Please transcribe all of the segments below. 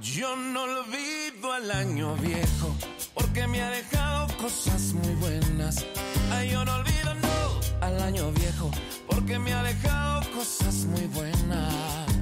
Yo no olvido al año viejo porque me ha dejado cosas muy buenas. Ay, yo no olvido no al año viejo porque me ha dejado cosas muy buenas.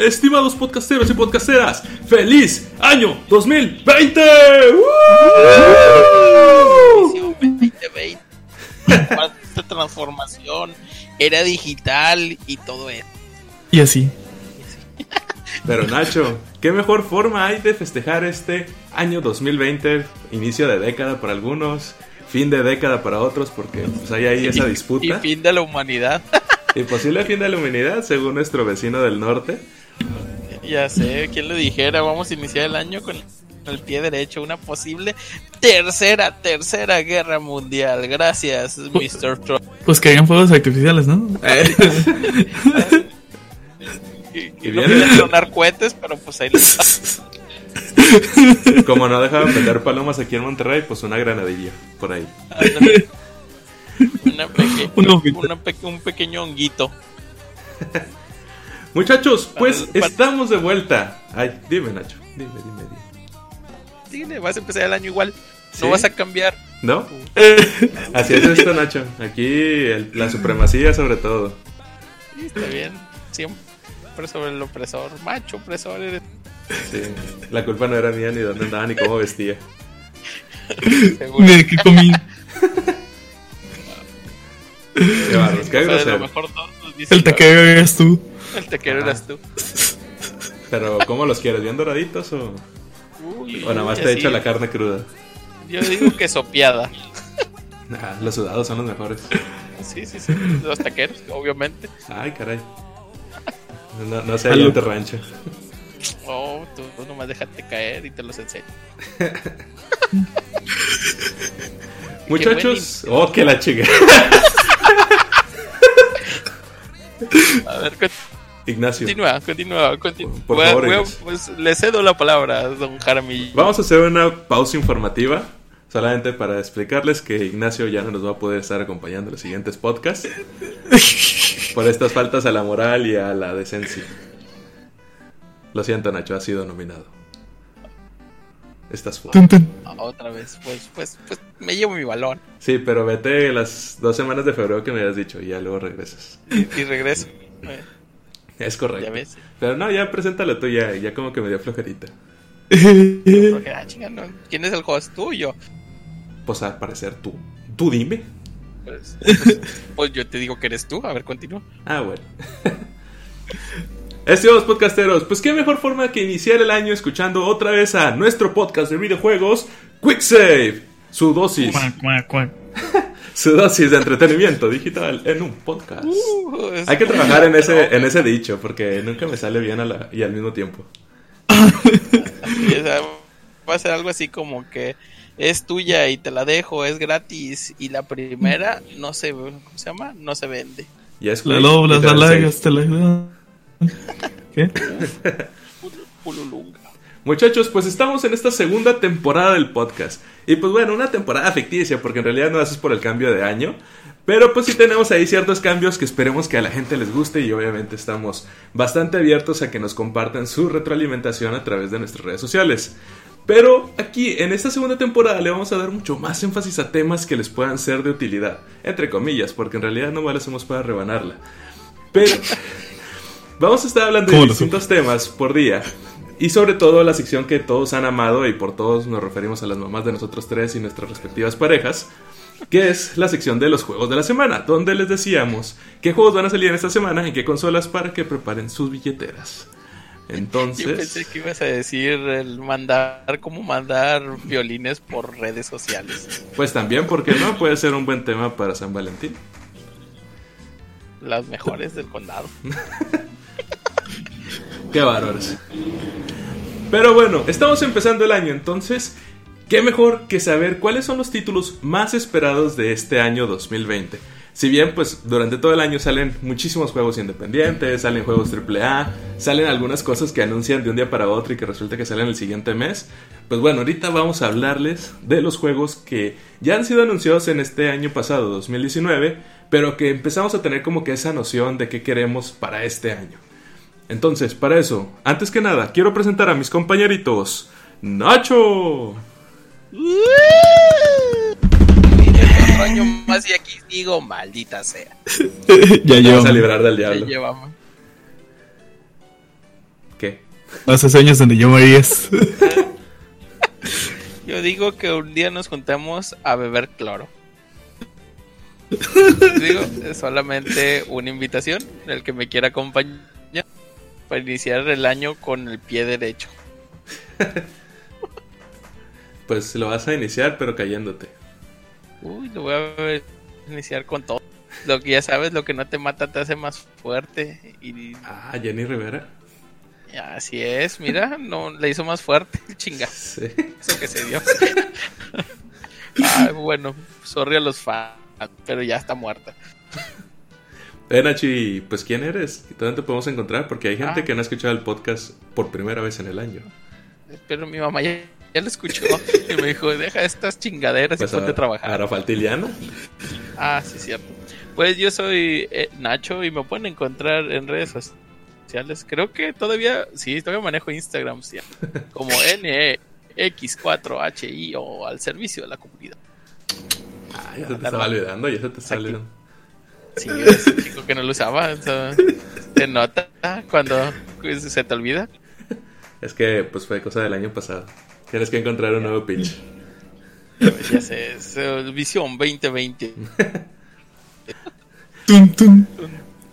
Estimados podcasteros y podcasteras, ¡feliz año 2020! ¡Woo! Edición 2020. Cuánta transformación, era digital y todo eso. Y así. Pero Nacho, ¿qué mejor forma hay de festejar este año 2020? Inicio de década para algunos, fin de década para otros, porque pues, hay ahí esa Y disputa. fin de la humanidad. Y posible fin de la humanidad, según nuestro vecino del norte. Ya sé, quién lo dijera. Vamos a iniciar el año con el pie derecho. Una posible tercera, tercera guerra mundial. Gracias, Mr. Trump. Pues que hayan fuegos artificiales, ¿no? Y, Y y no clonar cohetes, pero pues ahí les Como no dejaban vender palomas aquí en Monterrey, pues una granadilla por ahí. Una peque- una un pequeño honguito. Muchachos, pues Para- para- estamos de vuelta. Ay, dime Nacho, dime, dime, dime. Dile, vas a empezar el año igual. ¿Sí? No vas a cambiar. ¿No? Así es esto, Nacho. Aquí el- la supremacía sobre todo. Sí, está bien. Siempre sobre el opresor. Macho opresor eres. Sí. La culpa no era mía ni dónde andaba ni cómo vestía. Seguro. ¿De qué comí? Qué barros, qué grosero. mejor todos nos dicen, El taquero eres tú. El tequero eras tú. Pero ¿cómo los quieres? ¿Bien doraditos o, Uy, o nada más te así. echa la carne cruda? Yo digo que sopeada. Nah, los sudados son los mejores. Sí, sí, sí. Los taqueros, obviamente. Ay, caray. No, no sé, en tu rancho. Oh, tú, tú nomás déjate caer y te los enseño. Muchachos, oh, que la chica. A ver, con- Ignacio, continúa, continúa, continúa. Por Voy favor, voy pues, le cedo la palabra a don Jaramillo. vamos a hacer una pausa informativa. Solamente para explicarles que Ignacio ya no nos va a poder estar acompañando en los siguientes podcasts. Por estas faltas a la moral y a la decencia. Lo siento, Nacho, has sido nominado. Estás fuera. Ah, Otra vez, pues, pues, pues, me llevo mi balón Sí, pero vete las dos semanas de febrero que me habías dicho y ya luego regresas. y, y regreso. Es correcto. ya ves. Pero no, ya preséntalo tú ya, ya como que me dio flojerita. Porque, ah, chinga, no, ¿Quién es el host? ¿Tú o yo? Pues al parecer tú. Tú dime. Pues, pues, pues yo te digo que eres tú. A ver, continúa. Ah, bueno. Estimados podcasteros, pues qué mejor forma que iniciar el año escuchando otra vez a nuestro podcast de videojuegos, Quick Save. Su dosis, Cuac, cuac, cuac. su dosis de entretenimiento digital en un podcast. Uh, Hay que trabajar en ese, en ese dicho porque nunca me sale bien a la- y al mismo tiempo. Esa va a ser algo así como que es tuya y te la dejo, es gratis. Y la primera no se, ¿cómo se llama? No se vende. Ya es La doblas, la largas, te la ¿Qué? Pul- Pululunga. Muchachos, pues estamos en esta segunda temporada del podcast. Y pues bueno, una temporada ficticia, porque en realidad no haces por el cambio de año. Pero pues sí tenemos ahí ciertos cambios que esperemos que a la gente les guste y obviamente estamos bastante abiertos a que nos compartan su retroalimentación a través de nuestras redes sociales. Pero aquí, en esta segunda temporada, le vamos a dar mucho más énfasis a temas que les puedan ser de utilidad. Entre comillas, porque en realidad no lo hacemos para rebanarla. Pero vamos a estar hablando de ¿Cómo lo distintos temas por día. Y sobre todo la sección que todos han amado y por todos nos referimos a las mamás de nosotros tres y nuestras respectivas parejas, que es la sección de los juegos de la semana, donde les decíamos qué juegos van a salir en esta semana y qué consolas para que preparen sus billeteras. Yo Entonces, pensé que ibas a decir el mandar, como mandar violines por redes sociales. pues también, porque no? Puede ser un buen tema para San Valentín. Las mejores del condado. Qué bárbaros. Pero bueno, estamos empezando el año, entonces, ¿qué mejor que saber cuáles son los títulos más esperados de este año 2020? Si bien, pues durante todo el año salen muchísimos juegos independientes, salen juegos AAA, salen algunas cosas que anuncian de un día para otro y que resulta que salen el siguiente mes. Pues bueno, ahorita vamos a hablarles de los juegos que ya han sido anunciados en este año pasado, 2019, pero que empezamos a tener como que esa noción de qué queremos para este año. Entonces, para eso, antes que nada, quiero presentar a mis compañeritos. Nacho. Otro año más y aquí digo, maldita sea. ya Vamos llevamos a librar del Ya diablo. llevamos. ¿Qué? hace años donde yo morías. Yo digo que un día nos juntamos a beber cloro. digo, es solamente una invitación el que me quiera acompañar para iniciar el año con el pie derecho. Pues lo vas a iniciar, pero cayéndote. Uy, lo voy a iniciar con todo. Lo que ya sabes, lo que no te mata te hace más fuerte. Y Ah, Jenny Rivera. así es, mira, no le hizo más fuerte el chingazo Sí. que se dio. Ay, bueno, sorry a los fans, pero ya está muerta. Eh, Nachi, pues ¿quién eres? ¿Dónde te podemos encontrar? Porque hay gente Ah. que no ha escuchado el podcast por primera vez en el año. Pero mi mamá ya, ya lo escuchó y me dijo, deja estas chingaderas Pues y ponte a trabajar. Ahora falta Iliana. Ah, sí, cierto. Pues yo soy eh, Nacho y me pueden encontrar en redes sociales. Creo que todavía, sí, todavía manejo Instagram, sí, como NX4HI o al servicio de la comunidad. Ah, ya se te estaba olvidando, ya se te está olvidando. Sí, ese chico que no lo usaba, o sea, te nota cuando pues, se te olvida. Es que pues fue cosa del año pasado. Tienes que encontrar un nuevo pitch. Ya sé, es eh, Visión 2020. Tum, tum.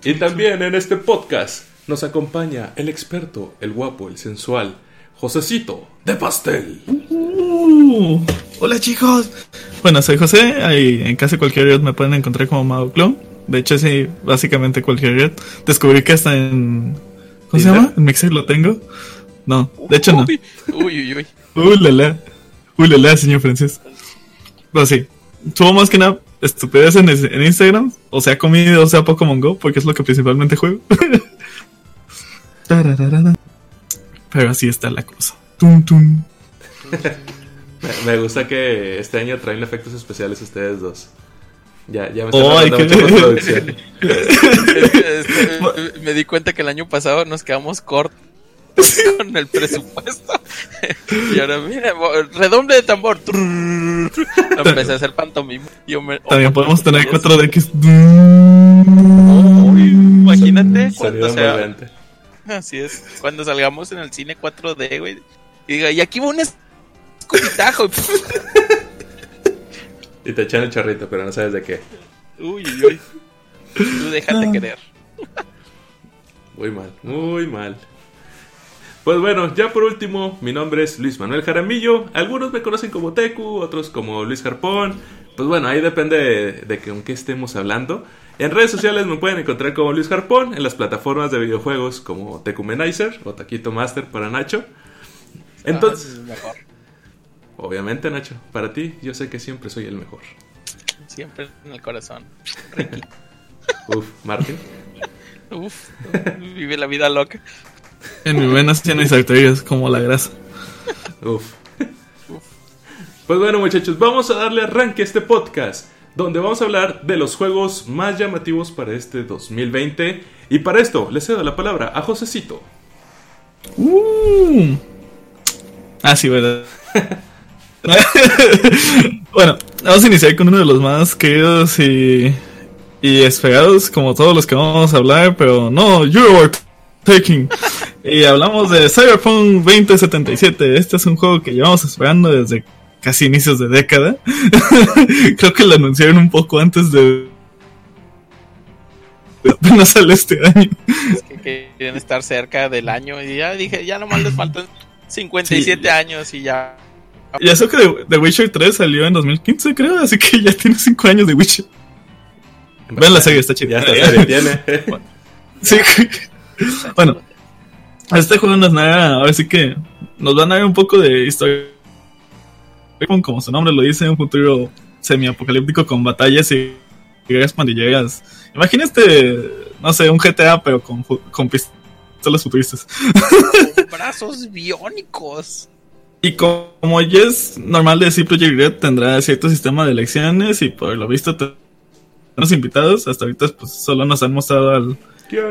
Y también en este podcast nos acompaña el experto, el guapo, el sensual, Josecito de Pastel. Uh, hola chicos. Bueno, soy José. Ahí en casi cualquier red me pueden encontrar como Mago Clone. De hecho, sí, básicamente cualquier red. Descubrí que hasta en. ¿Cómo se llama? En Mixer lo tengo. No, de hecho no. Uy, uy, uy. uy. Uh, la, la. Uh, la, la, señor Francis. Pero sí, subo más que nada estupidez en, en Instagram, o sea comida, o sea Pokémon Go, porque es lo que principalmente juego. Pero así está la cosa. Tum, tum. Me, me gusta que este año traen efectos especiales ustedes dos. Ya, ya me Oh, dando qué- mucha postproducción. Este, me di cuenta que el año pasado nos quedamos cortos con el presupuesto. Y ahora, mira, redoble de tambor. Empecé a hacer pantomima. Yo me- También oh, podemos tener Dios. 4DX. Uy, imagínate cuando sea. Así es. Cuando salgamos en el cine 4D, güey. Y diga, y aquí va un escupitajo. Y te echan el chorrito, pero no sabes de qué. Uy, uy, uy. Tú déjate querer. Muy mal, muy mal. Pues bueno, ya por último, mi nombre es Luis Manuel Jaramillo. Algunos me conocen como Tecu, otros como Luis Jarpón. Pues bueno, ahí depende de, de que con qué estemos hablando. En redes sociales me pueden encontrar como Luis Jarpón, en las plataformas de videojuegos como Tecumenizer o Taquito Master para Nacho. Entonces, Ah, mejor. Obviamente Nacho, para ti yo sé que siempre soy el mejor. Siempre en el corazón. Uf, Martín. Uf, vive la vida loca. En mi venas tienes arterias como la grasa. Uf. Pues bueno, muchachos, vamos a darle arranque a este podcast, donde vamos a hablar de los juegos más llamativos para este 2020. Y para esto, le cedo la palabra a Josecito. Uh. Ah, sí, verdad. bueno, vamos a iniciar con uno de los más queridos y, y esperados, como todos los que vamos a hablar, pero no, you are taking. Y hablamos de Cyberpunk 2077. Este es un juego que llevamos esperando desde casi inicios de década. Creo que lo anunciaron un poco antes de. apenas sale este año. Es que quieren estar cerca del año. Y ya dije, ya nomás les faltan 57 Sí. años y ya. Y eso que The, Witcher 3 salió en 2015, creo, así que ya tiene 5 años de Witcher. Vean la serie, está chida. Ya está serie tiene. Sí. bueno, este juego no es nada, ahora sí que nos van a dar un poco de historia. Como su nombre lo dice, un futuro semi-apocalíptico con batallas y guerras pandilleras. Imagínate, no sé, un GTA, pero con, con pistolas futuristas. Con brazos biónicos. Y como ya es normal de Project Red, tendrá cierto sistema de elecciones y por lo visto los invitados. Hasta ahorita pues solo nos han mostrado al,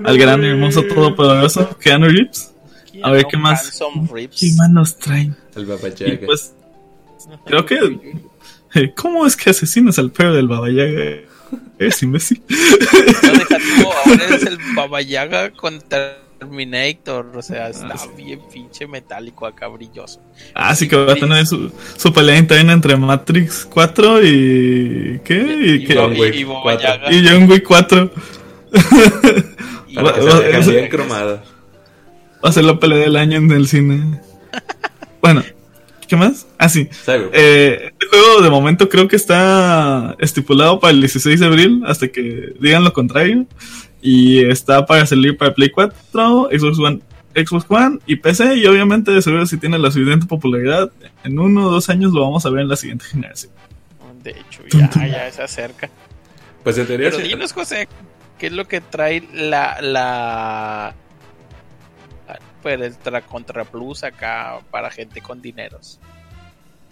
al gran hermoso todopoderoso Keanu Reeves. A ver qué más. ¿Qué más nos traen? El Baba Y pues creo que ¿Cómo es que asesinas al perro del Baba Yaga? Es imbécil. No, deja tú, ahora es el Baba Yaga contra Terminator, o sea, está ah, bien pinche metálico acá brilloso. Ah, sí que va a tener su, su pelea interna entre Matrix 4 y. ¿Qué? Y, y, John Wick y, 4. Y John Wick 4. Para que va, bien cromada. Va a ser la pelea del año en el cine. bueno, ¿qué más? Ah, sí. Eh, este juego de momento creo que está estipulado para el 16 de abril, hasta que digan lo contrario. Y está para salir para Play 4, Xbox One, Xbox One y PC. Y obviamente, de seguro, si tiene la suficiente popularidad, en uno o dos años lo vamos a ver en la siguiente generación. De hecho, ya, ya se acerca. Pues en teoría. Pero dinos, José, ¿qué es lo que trae la. la pues el Contra Plus acá para gente con dineros?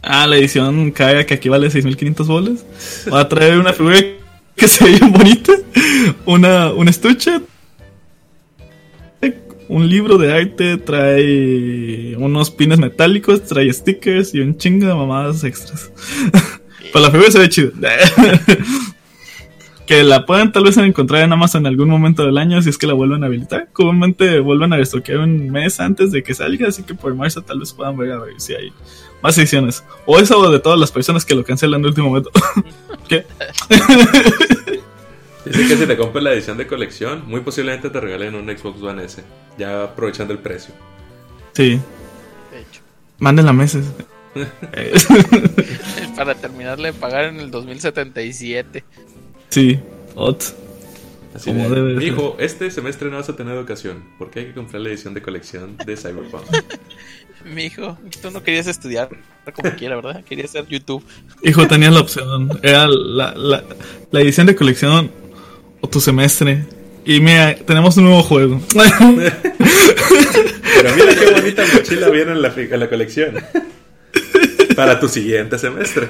Ah, la edición cae que aquí vale 6500 bolas. Va a traer una figura que se ve bien bonita, una, un estuche, un libro de arte, trae unos pines metálicos, trae stickers y un chingo de mamadas extras. Para la figura se ve chido. que la pueden tal vez encontrar en Amazon en algún momento del año si es que la vuelven a habilitar. Comúnmente vuelven a destoquear un mes antes de que salga, así que por marzo tal vez puedan ver a ver si hay más ediciones. O eso de todas las personas que lo cancelan de último momento. ¿Qué? Dice que si te compras la edición de colección, muy posiblemente te regalen un Xbox One S, ya aprovechando el precio. Sí. De hecho. Mándenla meses. Para terminarle de pagar en el 2077. Sí, ot. Así de, Hijo, este semestre no vas a tener educación, porque hay que comprar la edición de colección de Cyberpunk. Mi hijo, tú no querías estudiar como quiera, ¿verdad? Querías ser YouTube. Hijo, tenías la opción. Era la, la, la edición de colección o tu semestre. Y mira, tenemos un nuevo juego. Pero mira qué bonita mochila viene en la, en la colección. Para tu siguiente semestre.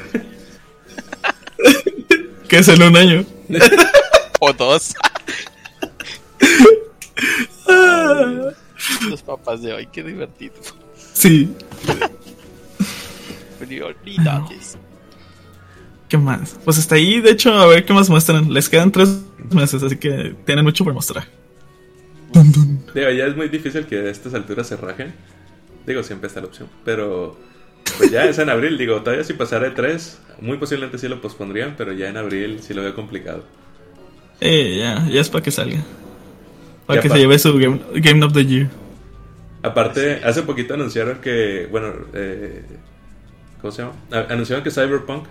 Que es en un año. o dos. Los papás de hoy, qué divertido. Sí. Prioridades. ¿Qué más? Pues hasta ahí, de hecho, a ver qué más muestran. Les quedan tres meses, así que tienen mucho por mostrar. Digo, ya es muy difícil que a estas alturas se rajen. Digo, siempre está la opción. Pero pues ya es en abril. Digo, todavía si pasara de tres, muy posiblemente sí lo pospondrían, pero ya en abril sí lo veo complicado. Eh, ya, ya es para que salga. Para que se lleve su game, of the Year. Aparte, hace poquito anunciaron que, bueno, eh, ¿cómo se llama? Anunciaron que Cyberpunk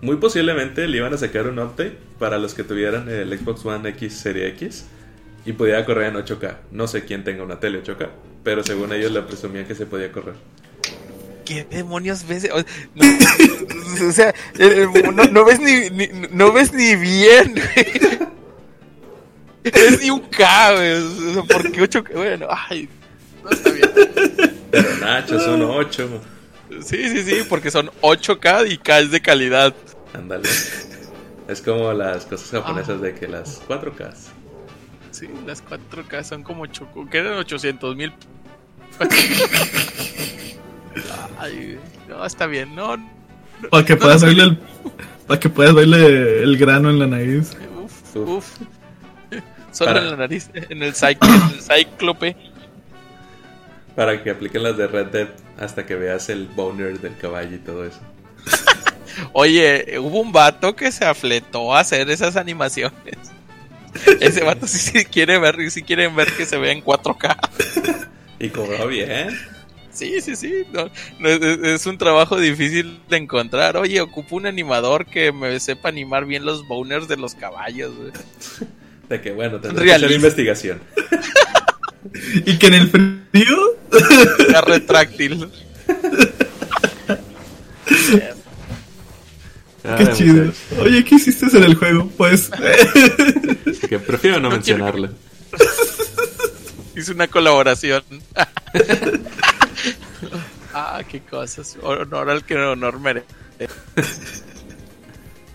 muy posiblemente le iban a sacar un update para los que tuvieran el Xbox One X Serie X y podía correr en 8K. No sé quién tenga una tele 8K, pero según ellos le presumían que se podía correr. ¿Qué demonios ves? O, sea, no, ves ni, no ves ni bien. Es ni un K, güey. ¿Por qué 8K? Bueno, ay, no está bien. Pero Nacho, son 8. Sí, sí, sí, porque son 8K y K es de calidad. Ándale. Es como las cosas japonesas de que las 4K. Sí, las 4K son como choco. Que eran 800 mil. Ay, no, está bien, no. para que puedas verle el. Para que puedas verle el grano en la nariz. Uf, uf. Solo en la nariz, en el, cíclope. Para que apliquen las de Red Dead hasta que veas el boner del caballo y todo eso. Oye, hubo un vato que se afletó a hacer esas animaciones. Ese vato sí, sí quiere ver, sí quieren ver que se vea en 4K. Y cobró bien. Sí, sí, sí. es, un trabajo difícil de encontrar. Oye, ocupo un animador que me sepa animar bien los boners de los caballos. De que, bueno, tendré que hacer investigación. y que en el ¿Tío? La retráctil. Ay, Qué chido. muchachos, Oye, ¿qué hiciste en el juego? Pues. Que prefiero no, No quiero- mencionarle. Hice una colaboración. ah, qué cosas. Honor al que honor merece.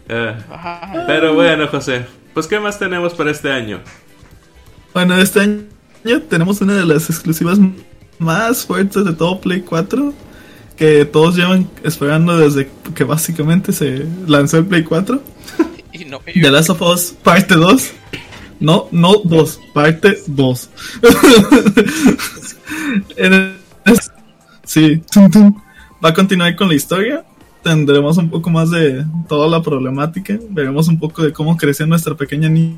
Ah, Ah, pero bueno, José, pues ¿qué más tenemos para este año? Bueno, este año tenemos una de las exclusivas más fuertes de todo Play 4. Que todos llevan esperando desde que básicamente se lanzó el Play 4. y no, The Last of Us parte 2. No, no 2, parte 2. En el- sí, va a continuar con la historia. Tendremos un poco más de toda la problemática. Veremos un poco de cómo creció nuestra pequeña niña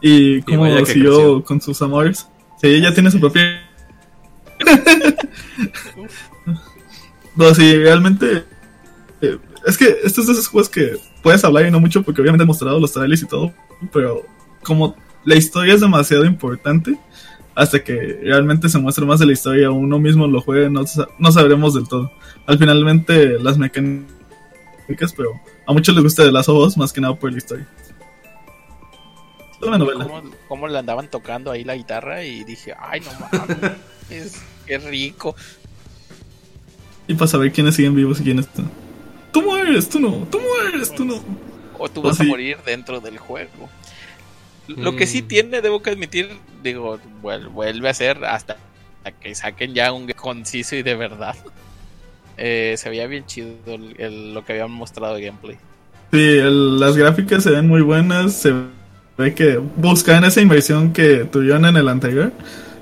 y cómo que siguió creció. con sus amores. Sí, ella tiene su propia. no, sí, realmente. eh, es que estos de esos juegos que puedes hablar y no mucho porque obviamente he mostrado los trailers y todo, pero como la historia es demasiado importante, hasta que realmente se muestre más de la historia, uno mismo lo juegue, no, no sabremos del todo. Al finalmente las mecánicas, pero a muchos les gusta de las Us más que nada por la historia. Una novela. cómo, cómo le andaban tocando ahí la guitarra y dije, ay, no mames, es, qué rico. Y para saber quiénes siguen vivos y quiénes no. Tú mueres, tú no, tú mueres, tú no. O tú vas a sí. morir dentro del juego. Lo que sí Mm. tiene, debo que admitir, digo, vuel- vuelve a ser hasta que saquen ya un conciso y de verdad. Eh, se veía bien chido el- el- lo que habían mostrado de gameplay. Sí, el- las gráficas se ven muy buenas. Se que buscan esa inversión que tuvieron en el anterior.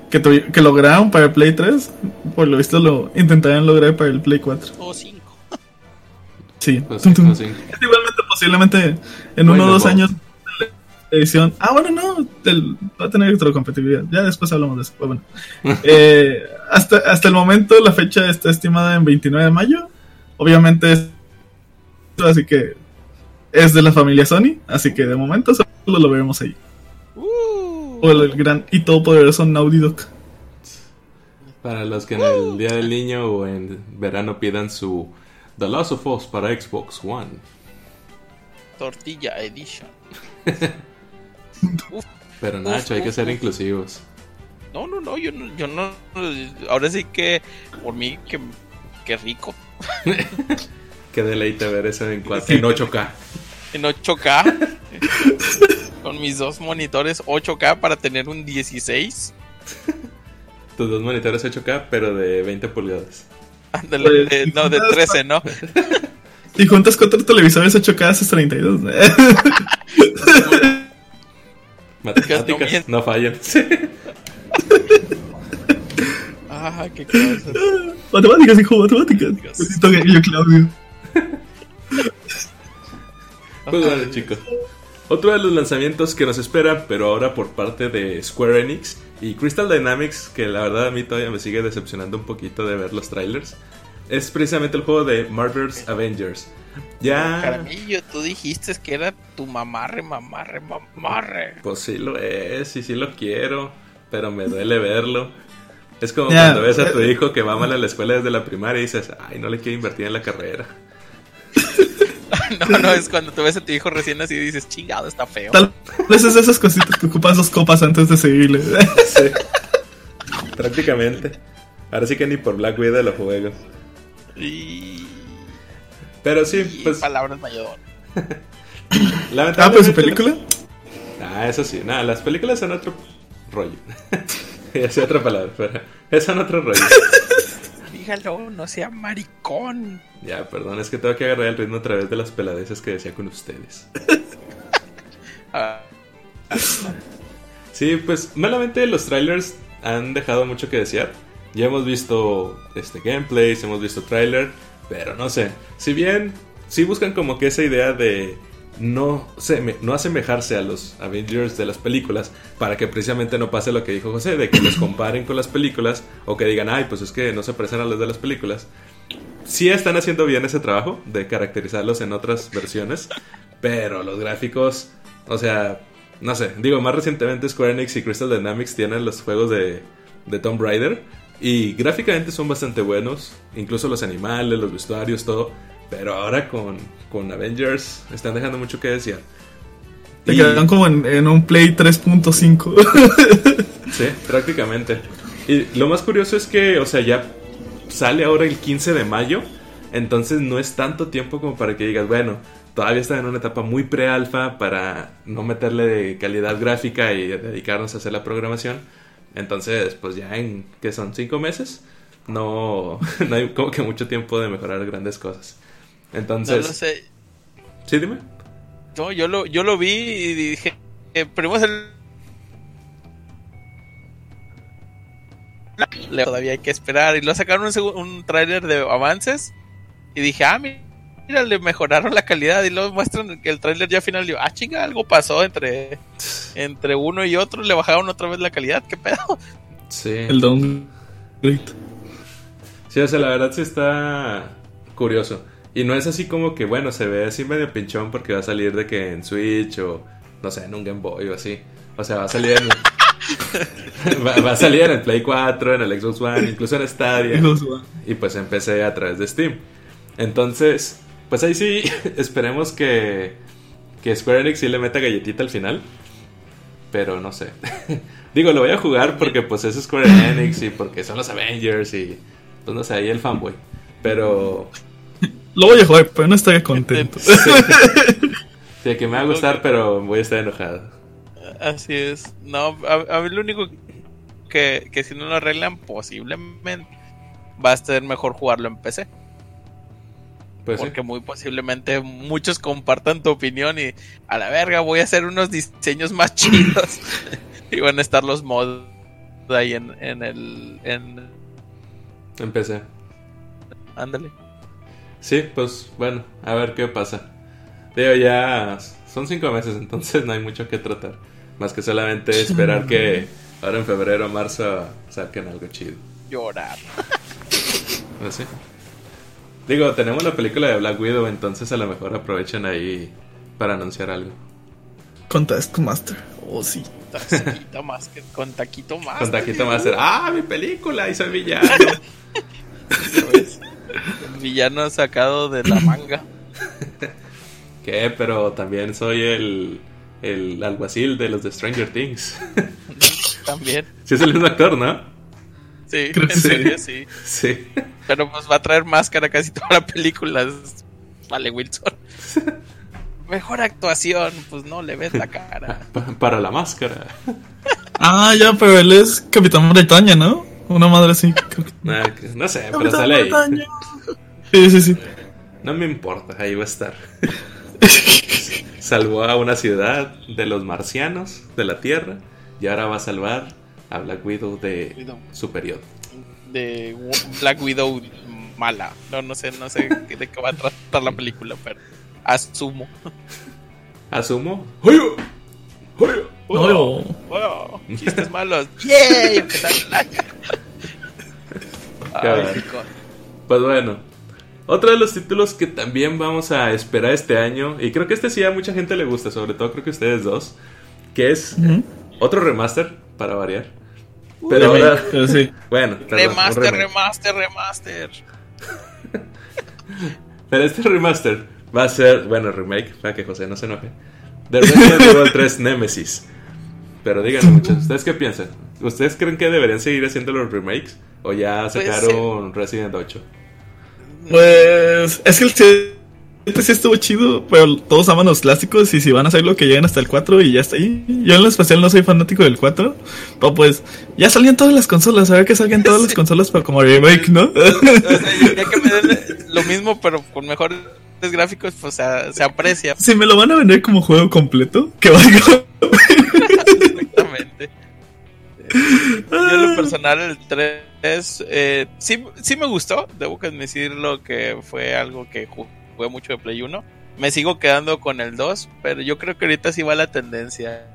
Que, tuvi- que lograron para el Play 3. Por lo visto lo intentarán lograr para el Play 4. O 5. Sí. Pues Tum, sí, tum. pues sí. Igualmente, posiblemente en Bueno, uno o dos Bob. años la edición. Ah, bueno, no. el- va a tener retrocompatibilidad. Ya después hablamos de eso. bueno. Eh, hasta, hasta el momento la fecha está estimada en 29 de mayo. Obviamente es. Así que es de la familia Sony. Así que de momento solo lo veremos ahí. Uh, O el gran y todopoderoso Naughty Dog. Para los que en el Día del Niño o en verano pidan su The Last of Us para Xbox One. Tortilla Edition. Uf, Pero Nacho, hay que ser inclusivos. no, no, no, yo no, yo no. Ahora sí que, por mí, que, que rico. Qué deleite ver eso en, cua- en 8K. En 8K. con mis dos monitores 8K para tener un 16. Tus dos monitores 8K, pero de 20 pulgadas. Ándale, Pues, de- no, de 13, ¿no? Y juntas cuatro televisores 8K haces 32. ¿no? Matemáticas no fallan. Sí. Ah, qué cosas. matemáticas, hijo, matemáticas. Gallo Claudio. Pues bueno, chicos. Otro de los lanzamientos que nos espera, pero ahora por parte de Square Enix y Crystal Dynamics, que la verdad a mí todavía me sigue decepcionando un poquito de ver los trailers, es precisamente el juego de Marvel's Avengers. Ya. Caramillo, tú dijiste que era tu mamarre, mamarre, mamarre. Pues sí lo es, y sí lo quiero, pero me duele verlo. Es como cuando ves a tu eh, hijo que va mal a la escuela desde la primaria y dices, ay, no le quiero invertir en la carrera. No, no, es cuando tú ves a tu hijo recién así y dices, chingado, está feo. Tal vez es de esas cositas que ocupas dos copas antes de seguirle. Sí. Prácticamente. Ahora sí que ni por Black Widow lo juego. Y... Pero sí, y pues palabras mayor. lamentablemente. ah, pero su película. Ah, eso sí, nada, las películas son otro rollo. ya sé otra palabra, pero es son otro rollo. Dígalo, no sea maricón. Ya, perdón, es que tengo que agarrar el ritmo a través de las peladeces que decía con ustedes. Ah, Sí, pues malamente los trailers han dejado mucho que desear. Ya hemos visto este gameplays, hemos visto trailer, pero no sé. Si bien sí buscan como que esa idea de no, no asemejarse a los Avengers de las películas para que precisamente no pase lo que dijo José, de que los comparen con las películas o que digan, ay, pues es que no se parecen a los de las películas. Sí están haciendo bien ese trabajo de caracterizarlos en otras versiones, pero los gráficos, o sea, no sé, digo, más recientemente Square Enix y Crystal Dynamics tienen los juegos de de Tomb Raider. Y gráficamente son bastante buenos, incluso los animales, los vestuarios, todo. Pero ahora con, con Avengers están dejando mucho que decir. Te quedan como en, en un Play 3.5. sí, prácticamente. Y lo más curioso es que, o sea, ya sale ahora el 15 de mayo. Entonces no es tanto tiempo como para que digas, bueno, todavía está en una etapa muy pre-alfa para no meterle calidad gráfica y dedicarnos a hacer la programación. Entonces, pues ya en, que son? ¿Cinco meses? No, no hay como que mucho tiempo de mejorar grandes cosas. Entonces... No sé. Sí, dime. No, yo lo, yo lo vi y dije, eh, primero el... Todavía hay que esperar. Y luego sacaron un, un tráiler de avances. Y dije, ah, mira, le mejoraron la calidad. Y luego muestran que el tráiler ya final. Digo, ah, chinga, algo pasó entre, entre uno y otro. Le bajaron otra vez la calidad. ¿Qué pedo? Sí. El downgrade. Sí, o sea, la verdad sí está curioso. Y no es así como que, bueno, se ve así medio pinchón porque va a salir de que en Switch o, no sé, en un Game Boy o así. O sea, va a salir en... va, va, a salir en el Play 4, en el Xbox One, incluso en Stadia. Y pues empecé a través de Steam. Entonces, pues ahí sí, esperemos que, que Square Enix sí le meta galletita al final. Pero no sé. Digo, lo voy a jugar porque pues es Square Enix y porque son los Avengers y pues no sé, ahí el fanboy. Pero... Lo voy a jugar, pero no estoy contento. Sí, sí que me va a gustar, pero voy a estar enojado. Así es. No, a, a mí lo único que, que si no lo arreglan, posiblemente va a ser mejor jugarlo en PC. Pues porque sí. muy posiblemente muchos compartan tu opinión y a la verga voy a hacer unos diseños más chidos. y van a estar los mods ahí en, en el... En... Empecé. Ándale. Sí, pues bueno, a ver qué pasa. Digo, ya son cinco meses, entonces no hay mucho que tratar. Más que solamente esperar que ahora en febrero o marzo saquen algo chido. Llorar. ¿No sé? Digo, tenemos la película de Black Widow, entonces a lo mejor aprovechen ahí para anunciar algo. Con Taskmaster. Oh, sí. Taquito Master. Con Taquito Master. Con Taquito Master. ¡Ah, mi película! Y soy villano. Villano sacado de la manga. ¿Qué? Pero también soy el, el alguacil de los de Stranger Things. También. Sí, es el mismo actor, ¿no? Sí, Creo en que sí. serio, sí. Sí. Pero pues va a traer máscara casi toda la película. Es- Vale, Wilson. Mejor actuación, pues no le ves la cara. Pa- para la máscara. Ah, ya, pero él es Capitán Bretaña, ¿no? Una madre así. que- no sé, pero sale ahí. Sí, sí, sí. No me importa, ahí va a estar. Salvó a una ciudad de los marcianos de la Tierra y ahora va a salvar a Black Widow de Widow. su periodo. De Black Widow mala. No, no sé, no sé de qué va a tratar la película, pero asumo. Asumo. ¡Hoyo! ¡Hoyo! Oh. Wow, chistes malos. ¡Yay! Ay. Pues bueno, otro de los títulos que también vamos a esperar este año, y creo que este sí a mucha gente le gusta, sobre todo creo que ustedes dos, que es otro remaster, para variar. Pero Remake, ahora, pero sí. bueno, perdón, Remaster, remaster, remaster. Pero este remaster va a ser, bueno, remake, para que José no se enoje, de Resident Evil 3 Nemesis. Pero díganme muchachos, ¿ustedes qué piensan? ¿Ustedes creen que deberían seguir haciendo los remakes? ¿O ya Pues, sacaron Resident 8? Pues es que el 7 sí estuvo chido, pero todos aman los clásicos y si van a hacer lo que lleguen hasta el 4 y ya está ahí. Yo en lo especial no soy fanático del 4, pero pues ya salían todas las consolas, a ver que salgan todas las consolas para como remake, ¿no? O sea, ya que me den lo mismo, pero con mejores gráficos, pues se, se aprecia si me lo van a vender como juego completo, que valga. Yo en lo personal el 3 eh, sí, sí me gustó, debo decirlo que fue algo que ju- jugué mucho de Play 1. Me sigo quedando con el 2, pero yo creo que ahorita sí va la tendencia.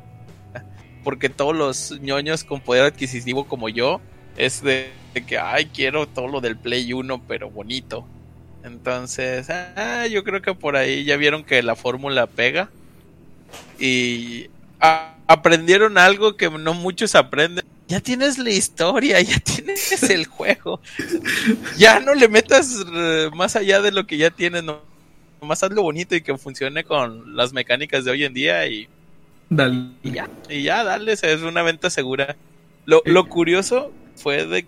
Porque todos los ñoños con poder adquisitivo como yo es de, de que, ay, quiero todo lo del Play 1, pero bonito. Entonces, ah, yo creo que por ahí ya vieron que la fórmula pega. Y a- aprendieron algo que no muchos aprenden. ya tienes la historia, ya tienes el juego. Ya no le metas eh, más allá de lo que ya tienes, no, nomás hazlo bonito y que funcione con las mecánicas de hoy en día y, Dale. y ya, y ya, dale, es una venta segura. Lo, lo curioso fue de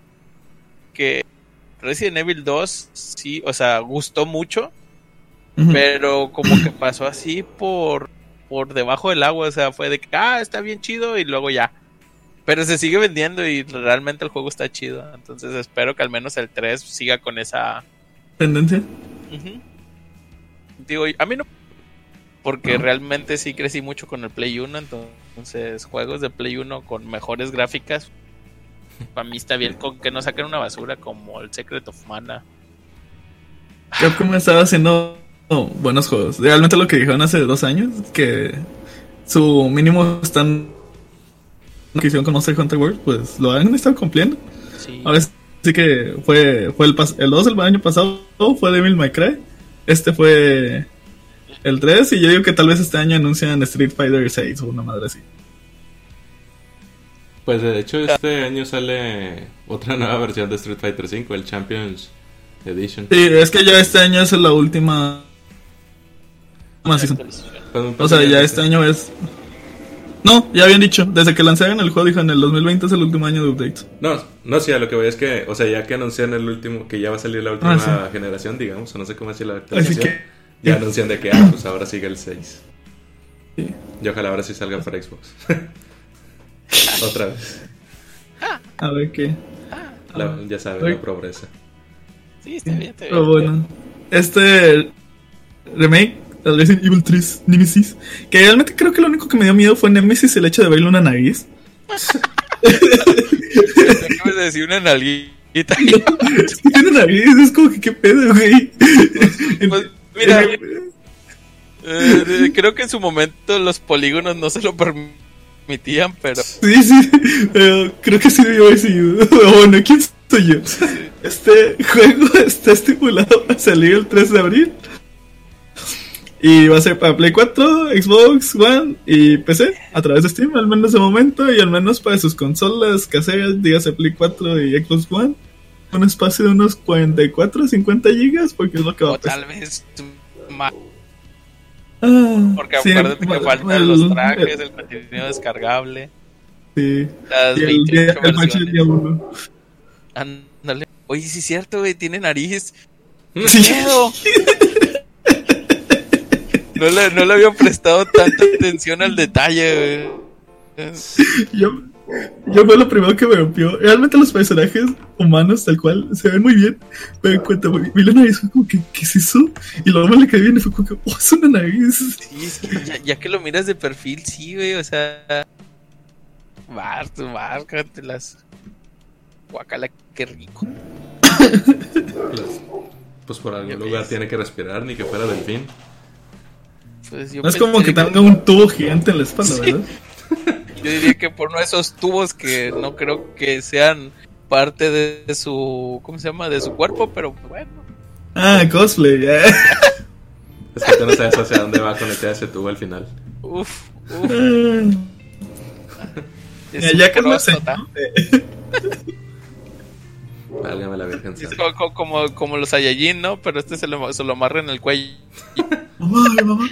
que Resident Evil 2 sí, o sea, gustó mucho, pero como que pasó así por, por debajo del agua, o sea, fue de que, ah, está bien chido y luego ya. Pero se sigue vendiendo y realmente el juego está chido, entonces espero que al menos el 3 siga con esa... Tendencia. Digo, a mí no... Porque No. realmente sí crecí mucho con el Play 1, entonces juegos de Play 1 con mejores gráficas, para mí está bien con que no saquen una basura como el Secret of Mana. Capcom estaba haciendo oh, buenos juegos. Realmente lo que dijeron hace dos años, que su mínimo están que hicieron con Monster Hunter World, pues lo han estado cumpliendo. Sí. Ahora sí que fue, fue el, pas- el 2 el año pasado, fue Devil May Cry. Este fue el 3 y yo digo que tal vez este año anuncian Street Fighter 6 o una madre así. Pues de hecho este año sale otra nueva versión de Street Fighter V, el Champions Edition. Sí, es que ya este año es la última... más season. Me O sea, ya este año es... No, ya habían dicho, desde que lanzaron el juego, dijo en el 2020 es el último año de updates. No, no, sí, a lo que voy es que, o sea, ya que anuncian el último, que ya va a salir la última Ah, sí. generación, digamos, o no sé cómo decir la Así actualización, que... ya anuncian de que, ah, pues ahora sigue el 6. Sí. Y ojalá ahora sí salga para Xbox. Otra vez. A ver qué... La- ya sabes, la pobreza. Sí, está bien, está bien. Pero bueno, este remake, el Resident Evil 3 Nemesis, que realmente creo que lo único que me dio miedo fue Nemesis el hecho de verle una nariz. Acabas de decir una nalguita. Que tiene nariz, es como que qué pedo, güey. Pues, mira, eh, creo que en su momento los polígonos no se lo permitían, pero Sí, sí, pero creo que sí debió haber sido. Bueno, ¿quién soy yo? Este juego está estipulado para salir el 3 de abril. Y va a ser para Play 4, Xbox One y PC a través de Steam, al menos de momento, y al menos para sus consolas caseras, dígase Play 4 y Xbox One. Un espacio de unos 44 50 gigas, porque es lo que va o a pesar. tal vez más, Ah, porque sí, acuérdate que el- faltan el- los trajes, el contenido descargable, Sí. las Y el, 28 día- el patch del día versiones. 1. Ándale. Oye, sí es cierto, güey, tiene nariz. Sí. No le, no le había prestado tanta atención al detalle, güey. Yo, yo fue lo primero que me rompió. Realmente los personajes humanos, tal cual, se ven muy bien. Pero en cuanto vi la nariz, fue como que, ¿qué es eso? Y luego me le caí bien y fue como que, oh, es una nariz. Sí, es que ya, ya que lo miras de perfil, sí, güey, o sea. Bart, las Guacala, qué rico. Pues por algún lugar tiene que respirar, ni que fuera delfín. Pues yo No es como que tenga un tubo gigante en la espalda, ¿verdad? Yo diría que por uno de esos tubos que no creo que sean parte de su. ¿Cómo se llama? De su cuerpo, pero bueno. Ah, cosplay. eh. Es que tú no sabes hacia dónde va a conectar ese tubo al final. Uf, uf. Ya, ya que no sé. Válgame la Virgen Es Santa. co- co- como, como, los Saiyajin, ¿no? Pero este se lo, se lo amarra en el cuello. Mamá, mamá.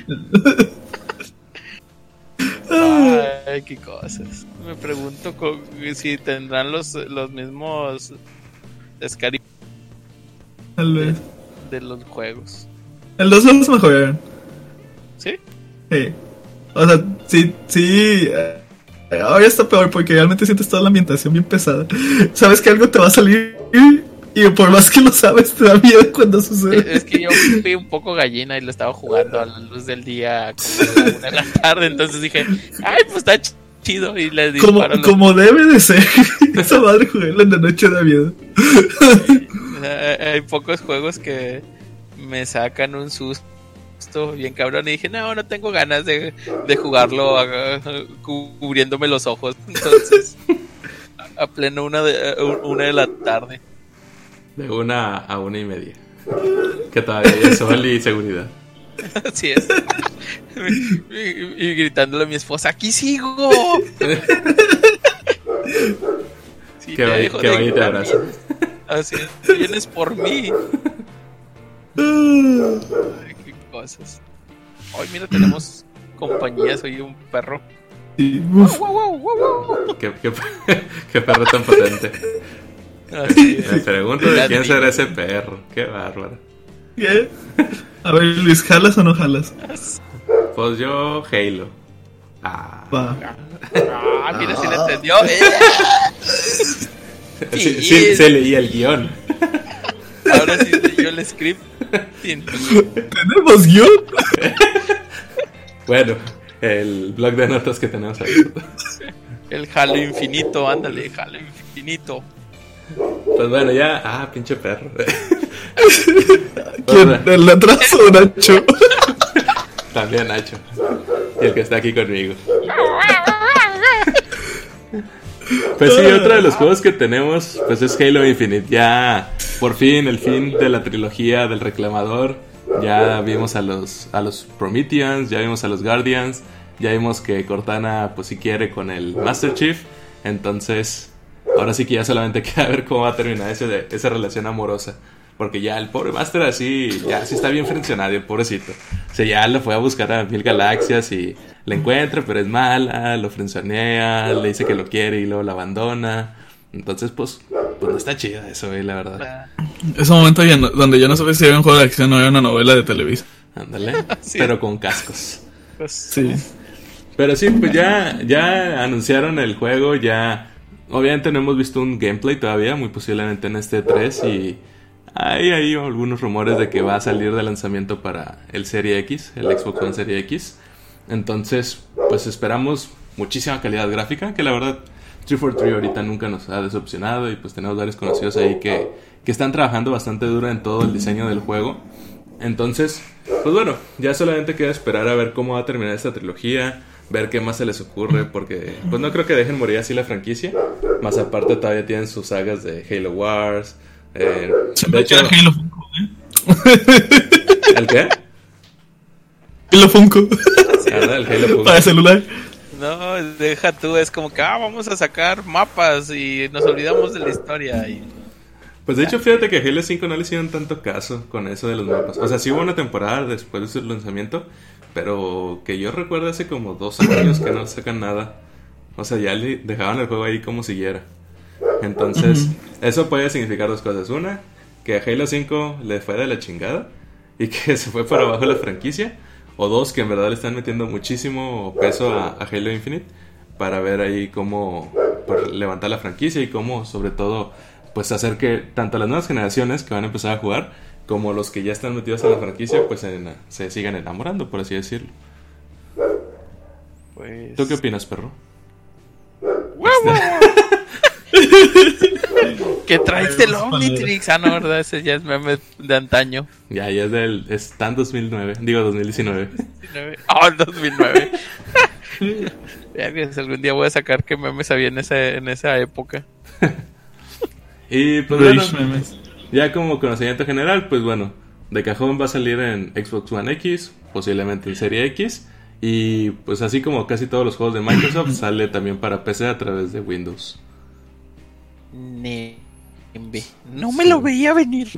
Ay, qué cosas. Me pregunto si tendrán los, los mismos Scary Tal vez. de los juegos. El 2 los mejoraron. ¿Sí? Sí. O sea, sí, sí. Eh, Ahora está peor porque realmente sientes toda la ambientación bien pesada. Sabes que algo te va a salir y por más que lo sabes te da miedo cuando sucede. es que yo fui un poco gallina y lo estaba jugando a la luz del día como a la una de la tarde, entonces dije, ay, pues está ch- chido y le Como, los- como debe de ser. Esa madre jugarla en la noche da miedo. Eh, Hay pocos juegos que me sacan un susto bien cabrón y dije, no, no tengo ganas de, de jugarlo cubriéndome los ojos. Entonces, a pleno una de, una de la tarde. De una a una y media. Que todavía hay sol y seguridad. Así es. Y, y gritándole a mi esposa, aquí sigo. Sí, de abraza. bien. Así es, vienes por mí. Cosas. Hoy, mira, tenemos compañía, soy un perro. Sí. Wow, wow, wow, wow. Qué, qué, qué perro tan potente. Así es. Me pregunto de quién será ese perro. Qué bárbaro. ¿Qué? A ver, Luis, ¿jalas o no jalas? Pues yo, Halo. Ah. Va. Ah, mira si le entendió. Eh, Sí, Sí. sí, se leía el guion. Ahora sí yo el script. ¿Tenemos guion? Bueno, el blog de notas que tenemos abierto. El Halo infinito, ándale, Halo infinito. Pues bueno, ya. Ah, pinche perro. ¿Quién? ¿El atraso Nacho? También Nacho. Y el que está aquí conmigo. Pues sí, otro de los juegos que tenemos pues es Halo Infinite. Ya por fin el fin de la trilogía del reclamador. Ya vimos a los a los Prometheans, ya vimos a los Guardians, ya vimos que Cortana pues si quiere con el Master Chief. Entonces, ahora sí que ya solamente queda ver cómo va a terminar ese esa relación amorosa. Porque ya el pobre Master así, ya sí está bien funcionario, pobrecito. O sea, ya lo fue a buscar a mil galaxias y la encuentra, pero es mala, lo frencionea, le dice que lo quiere y luego la abandona. Entonces, pues, pues no está chida eso, güey, la verdad. Ah, Ese momento ya no- donde yo no sabía si era un juego de acción o era una novela de Televisa. Ándale. Sí. Pero con cascos. Pues, Sí. Pero sí, pues ya, ya anunciaron el juego, ya... Obviamente no hemos visto un gameplay todavía, muy posiblemente en este 3 y... Hay ahí algunos rumores de que va a salir de lanzamiento para el Serie X, el Xbox One Serie X. Entonces, pues esperamos muchísima calidad gráfica, que la verdad 343 ahorita nunca nos ha decepcionado y pues tenemos varios conocidos ahí que, que están trabajando bastante duro en todo el diseño del juego. Entonces, pues bueno, ya solamente queda esperar a ver cómo va a terminar esta trilogía, ver qué más se les ocurre, porque pues no creo que dejen morir así la franquicia. Más aparte todavía tienen sus sagas de Halo Wars. Eh, de hecho, Halo Funko, ¿eh? ¿el qué? Halo Funko. Ah, el Halo Funko. Para celular. no, deja tú, es como que, ah, vamos a sacar mapas y nos olvidamos de la historia. Y... Pues de hecho, fíjate que a Halo 5 no le hicieron tanto caso con eso de los mapas. O sea, sí hubo una temporada después de su lanzamiento, pero que yo recuerdo hace como dos años que no sacan nada. O sea, ya le dejaban el juego ahí como siguiera. Entonces, eso puede significar dos cosas. Una, que a Halo 5 le fue de la chingada y que se fue para abajo la franquicia. O dos, que en verdad le están metiendo muchísimo peso a, a Halo Infinite para ver ahí cómo pues, levantar la franquicia y cómo, sobre todo, pues hacer que tanto las nuevas generaciones que van a empezar a jugar como los que ya están metidos en la franquicia, pues en- se sigan enamorando, por así decirlo. Pues... ¿Tú qué opinas, perro? ¿Qué traes el Omnitrix? Ah, no, ¿verdad? Ese ya es meme de antaño. Ya, ya es del. Está en 2009, digo 2019. Ah, el 2009. ya que algún día voy a sacar qué memes había en esa, en esa época. Y pues bueno, memes. ya como conocimiento general, pues bueno, de cajón va a salir en Xbox One X, posiblemente en Serie X. Y pues así como casi todos los juegos de Microsoft, sale también para PC a través de Windows. Nembe. No me lo veía venir.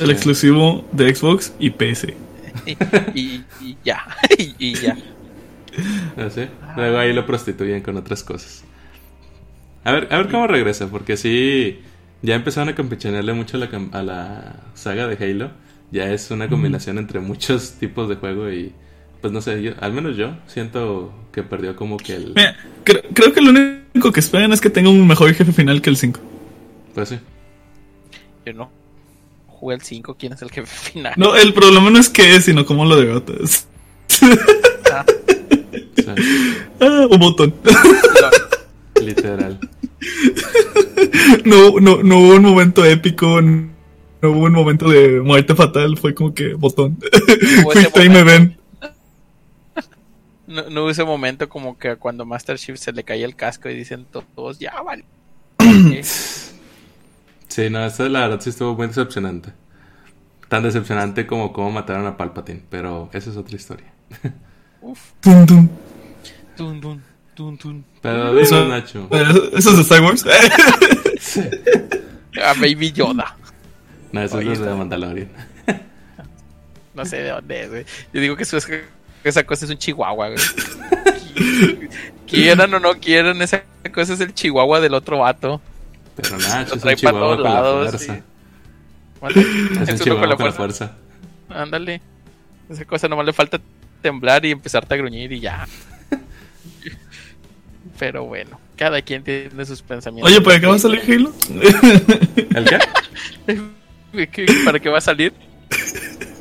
El exclusivo de Xbox y PC. Y, y- y ya. y, y ya. Así. Luego ahí lo prostituyen con otras cosas. A ver, a ver cómo regresa, porque sí, ya empezaron a campechanearle mucho a la, cam- a la saga de Halo. Ya es una combinación entre muchos tipos de juego y, pues no sé, yo- al menos yo siento que perdió como que el... Mira, cre- creo que lo único que esperan es que tenga un mejor jefe final que el 5. Pues sí. Yo no. Jugué el 5. ¿Quién es el jefe final? No, el problema no es que es, sino cómo lo derrotas. Ah, ah, un botón. no. literal. No, no, no hubo un momento épico, no hubo un momento de muerte fatal, fue como que botón. Quick time event. No, no hubo ese momento como que cuando Master Chief se le caía el casco y dicen to- todos, ya vale. Sí, no, esto la verdad sí estuvo muy decepcionante. Tan decepcionante como cómo mataron a Palpatine, pero esa es otra historia. Uf. Tum, tum. Tun, tun, tun, tun. Pero dinos, Eso- Nacho. Eso es de Star Wars. A Baby Yoda. No, eso Oye, es de Mandalorian. No sé de dónde es, güey. Yo digo que eso es- esa cosa es un chihuahua, güey. Quieran o no quieran, esa cosa es el chihuahua del otro vato. Pero Lo un trae para todos lados. Es un uno chihuahua con la fuerza. Ándale. Esa cosa nomás le falta temblar y empezarte a gruñir y ya. Pero bueno, cada quien tiene sus pensamientos. Oye, ¿para qué va a salir Halo? ¿El qué? ¿Qué- ¿Para qué va a salir?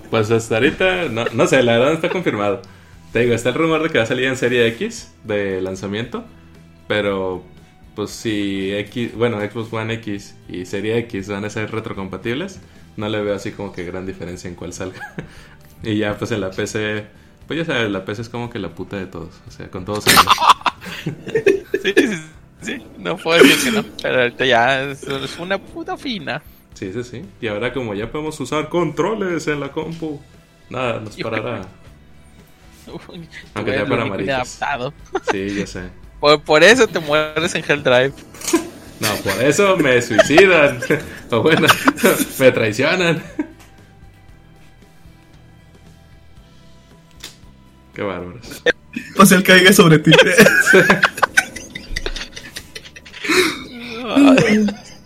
Pues hasta ahorita, no, no sé, la verdad no está confirmado. Te digo, está el rumor de que va a salir en serie X de lanzamiento. Pero, pues si X, bueno, Xbox One X y serie X van a ser retrocompatibles, no le veo así como que gran diferencia en cuál salga. y ya, pues en la PC, pues ya sabes, la PC es como que la puta de todos. O sea, con todos. Sí, sí, sí. No puedo decir que no. Pero ahorita ya es, una puta fina. Sí, sí, sí. Y ahora como ya podemos usar controles en la compu, nada, nos parará. Uy, Aunque sea para inadaptado. Sí, yo sé. Por, por eso te mueres en Hell Drive. No, por eso me suicidan. o bueno, me traicionan. Qué bárbaros. O sea, él caiga sobre ti.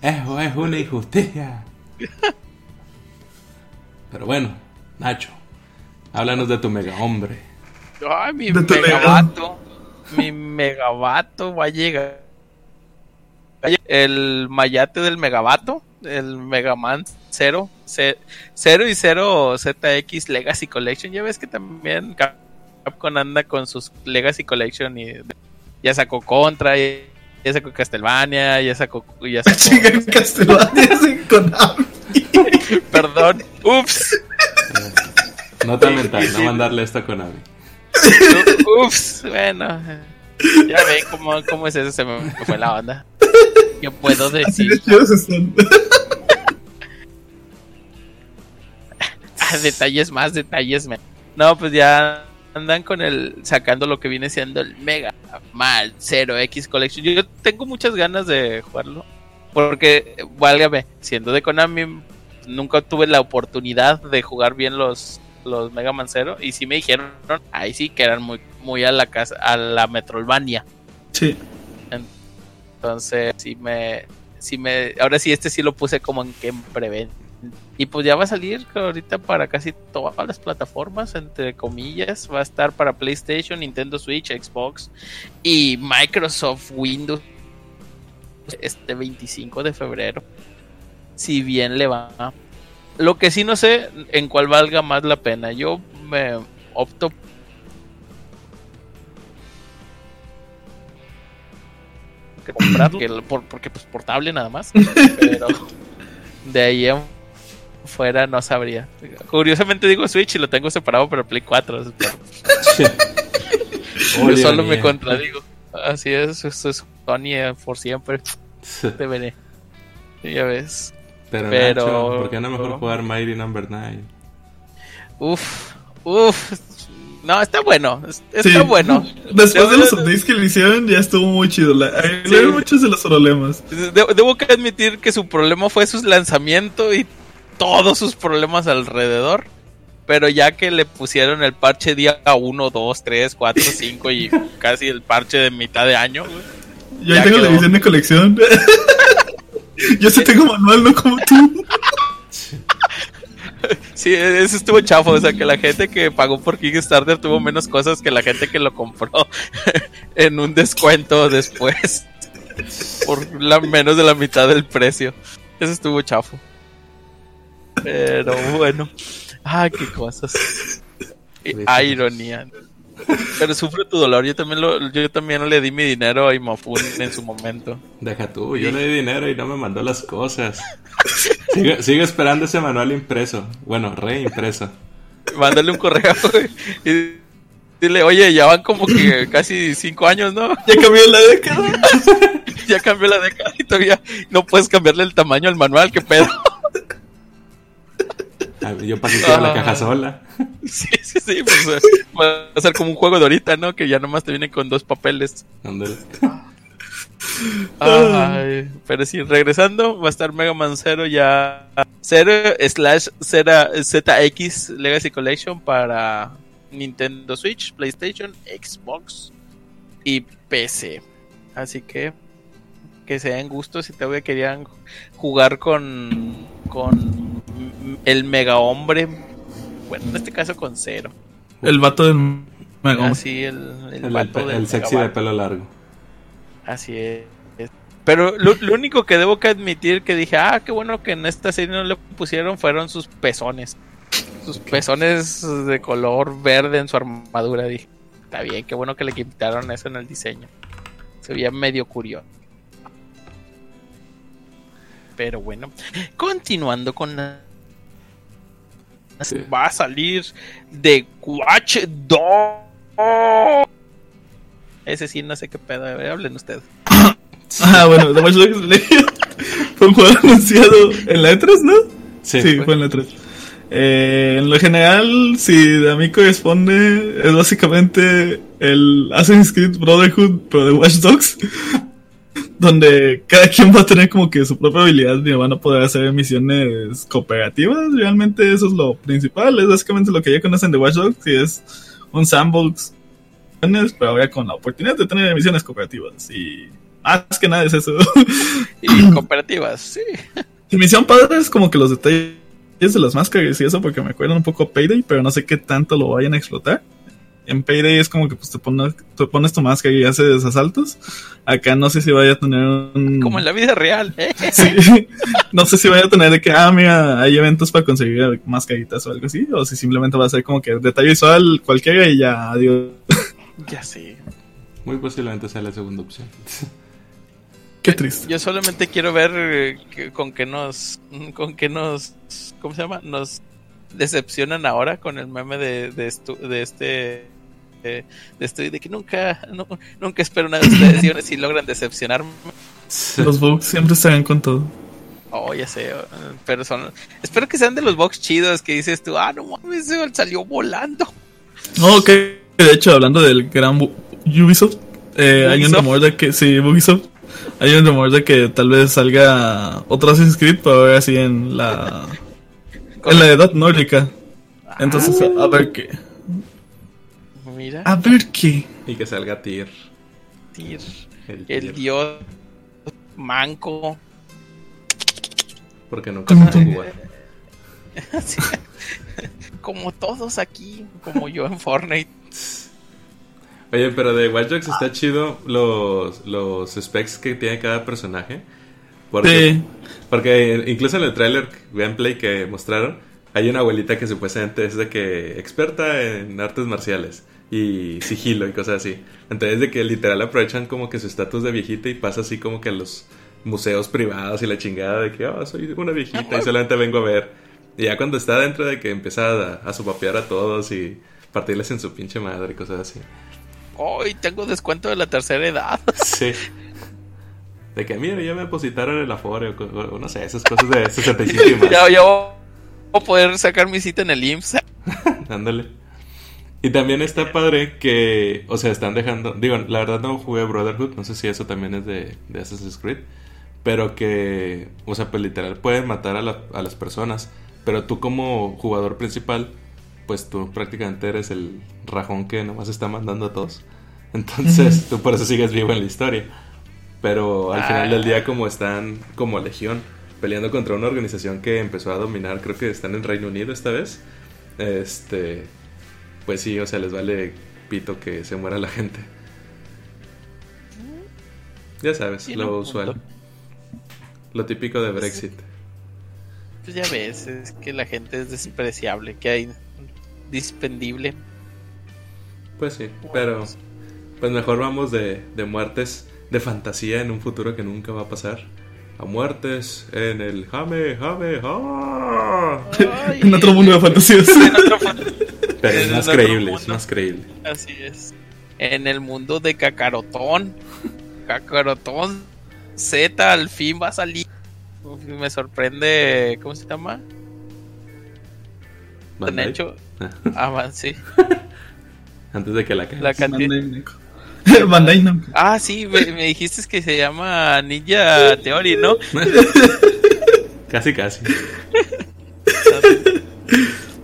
Eso es una injusticia. Pero bueno, Nacho, háblanos de tu mega hombre. Ay, mi De megabato. Mi megabato va a llegar. El mayate del megabato. El Megaman 0. 0 y 0 ZX Legacy Collection. Ya ves que también Capcom anda con sus Legacy Collection y ya sacó Contra, ya, ya sacó Castlevania, ya sacó. Ya sacó Castlevania sin Konami. perdón. Ups. Nota mental, no mandarle esto a Konami. Ups, bueno. Ya ven cómo, cómo es eso, se me fue la onda. ¿Qué puedo decir? Ah, detalles más, detalles menos. No, pues ya andan con el sacando lo que viene siendo el Mega Mal 0X Collection. Yo tengo muchas ganas de jugarlo. Porque, válgame, siendo de Konami, nunca tuve la oportunidad de jugar bien los, los Mega Man 0. Y sí me dijeron, ahí sí que eran muy, muy a la casa, a la Metroidvania. Sí. Entonces, sí me, sí me, ahora sí este sí lo puse como en que en preventa. Y pues ya va a salir ahorita para casi todas las plataformas, entre comillas, va a estar para PlayStation, Nintendo Switch, Xbox y Microsoft Windows este 25 de febrero. Si bien le va. Lo que sí no sé en cuál valga más la pena. Yo me opto que por- porque pues portable nada más. Pero de ahí en fuera no sabría. Curiosamente digo Switch y lo tengo separado para Play 4. pero yo solo me contradigo. Así es, esto es Sony eh, por siempre. Te veré. Ya ves. Pero, Pero- Nacho, ¿por qué no mejor jugar Mighty Number 9? Uf, uf. No, está bueno. es- Está Sí. bueno. Después de los updates que le hicieron, ya estuvo muy chido. La, eh, Sí. muchos de los problemas. De- debo que admitir que su problema fue su lanzamiento y todos sus problemas alrededor. Pero ya que le pusieron el parche día 1, 2, 3, 4, 5 y casi el parche de mitad de año, güey. Yo ahí Ya tengo la edición de colección. Yo sí tengo manual, no como tú. Sí, eso estuvo chafo. O sea, que la gente que pagó por Kickstarter tuvo menos cosas que la gente que lo compró en un descuento después. Por la menos de la mitad del precio. Eso estuvo chafo. Pero bueno. Ah, qué cosas. Y- Ah, ironía. Pero sufre tu dolor. Yo también, lo, yo también le di mi dinero a Imafun en su momento. Deja tú, yo le di dinero y no me mandó las cosas. Sigo, sigo esperando ese manual impreso. Bueno, reimpreso. Mándale un correo y dile, oye, ya van como que casi cinco años, ¿no? Ya cambió la década. ya cambió la década y todavía no puedes cambiarle el tamaño al manual, qué pedo. Ah, Yo que quiero la Ah. caja sola. sí, sí, sí, pues eh, va a ser como un juego de ahorita, ¿no? Que ya nomás te viene con dos papeles. Ándale. Ay, pero sí, regresando, va a estar Mega Man 0 ya 0 slash ZX Legacy Collection para Nintendo Switch, PlayStation, Xbox y PC. Así que que se den gustos si todavía querían jugar con con el mega hombre. Bueno, en este caso con cero. El vato del mega hombre. Así el, el, El, vato el del sexy de pelo largo. Así es. Pero lo, lo único que debo que admitir que dije, ah, qué bueno que en esta serie no le pusieron fueron sus pezones. Sus pezones de color verde en su armadura. Dije, está bien, qué bueno que le quitaron eso en el diseño. Se veía medio curioso. Pero bueno, continuando con la... Sí. Va a salir de Watch Dogs. Ese sí, no sé qué pedo. A ver, hablen ustedes. Ah, bueno, The Watch Dogs fue un juego anunciado en la E3, ¿no? Sí. Sí, fue en la E3. Eh, en lo general, si de mí corresponde, es básicamente el Assassin's Creed Brotherhood, pero de Watch Dogs, donde cada quien va a tener como que su propia habilidad y van a poder hacer misiones cooperativas. Realmente eso es lo principal, es básicamente lo que ya conocen de Watch Dogs, y es un sandbox, pero ahora con la oportunidad de tener misiones cooperativas. Y más que nada es eso. Y cooperativas, sí. Y me hicieron padres como que los detalles de las máscaras y eso, porque me acuerdan un poco a Payday, pero no sé qué tanto lo vayan a explotar. En Payday es como que pues, te, pones, te pones tu máscara y haces asaltos. Acá no sé si vaya a tener un... Como en la vida real, ¿eh? Sí. No sé si vaya a tener que, ah, mira, hay eventos para conseguir mascaritas o algo así, o si simplemente va a ser como que detalle visual cualquiera y ya, adiós. Ya sí. Muy posiblemente sea la segunda opción. Qué triste. Yo solamente quiero ver eh, que- con qué nos. Con qué nos. ¿Cómo se llama? Nos decepcionan ahora con el meme de, de, estu- de este. eh, de que nunca. no- nunca espero una de ustedes y aún así logran decepcionarme. Los bugs siempre estarán con todo. Oh, ya sé. eh, Pero son. Espero que sean de los box chidos que dices tú. Ah, no mames, salió volando. No, ok. De hecho, hablando del gran Ubisoft, eh, hay un Ubisoft. rumor de que, sí, Ubisoft, hay un rumor de que tal vez salga otro Assassin's Creed, pero ahora sí en la, en la edad nórdica. Entonces, a, a ver qué. Mira. A ver qué. y que salga Tyr. Tyr, El, dios manco. Porque nunca se pudo jugar. Como todos aquí, como yo en Fortnite. Oye, pero de Dogs está chido los, los specs que tiene cada personaje. Porque, Sí. Porque incluso en el trailer gameplay que mostraron, hay una abuelita que supuestamente es de que experta en artes marciales y sigilo y cosas así. Entonces de que literal aprovechan como que su estatus de viejita y pasa así como que a los museos privados y la chingada de que, oh, soy una viejita y solamente vengo a ver. Y ya cuando está dentro de que empieza a, a supapear a todos y partirles en su pinche madre y cosas así. Hoy tengo descuento de la tercera edad. Sí. De que, mira, ya me depositaron el Afore o, no sé, esas cosas de 65 y más. ya, ya voy a poder sacar mi cita en el IMSS. Ándale. Y también está padre que, o sea, están dejando, digo, la verdad no jugué Brotherhood, no sé si eso también es de, de Assassin's Creed, pero que, o sea, pues literal pueden matar a, la- a las personas, pero tú como jugador principal, pues tú prácticamente eres el rajón que nomás está mandando a todos. Entonces, tú por eso sigues vivo en la historia. Pero al final del día, como están como legión, peleando contra una organización que empezó a dominar, creo que están en Reino Unido esta vez. Este, pues sí, o sea, les vale pito que se muera la gente. Ya sabes, lo usual. punto. Lo típico de Brexit. Pues ya ves, es que la gente es despreciable, que hay dispendible. Pues sí, pero pues mejor vamos de, de muertes de fantasía en un futuro que nunca va a pasar. A muertes en el Jame, Jame, ¡ah! Ay, En otro mundo de fantasías. en otro mundo. Pero es más creíble, es más creíble. Así es. En el mundo de Cacarotón. Cacarotón Z al fin va a salir. Uf, Me sorprende. ¿Cómo se llama? Han Bandai. hecho. Ah, man, sí. Antes de que la cagues. La cantidad. Bandai Namco. Ah, sí, me, me dijiste que se llama Ninja Theory, ¿no? Casi, casi.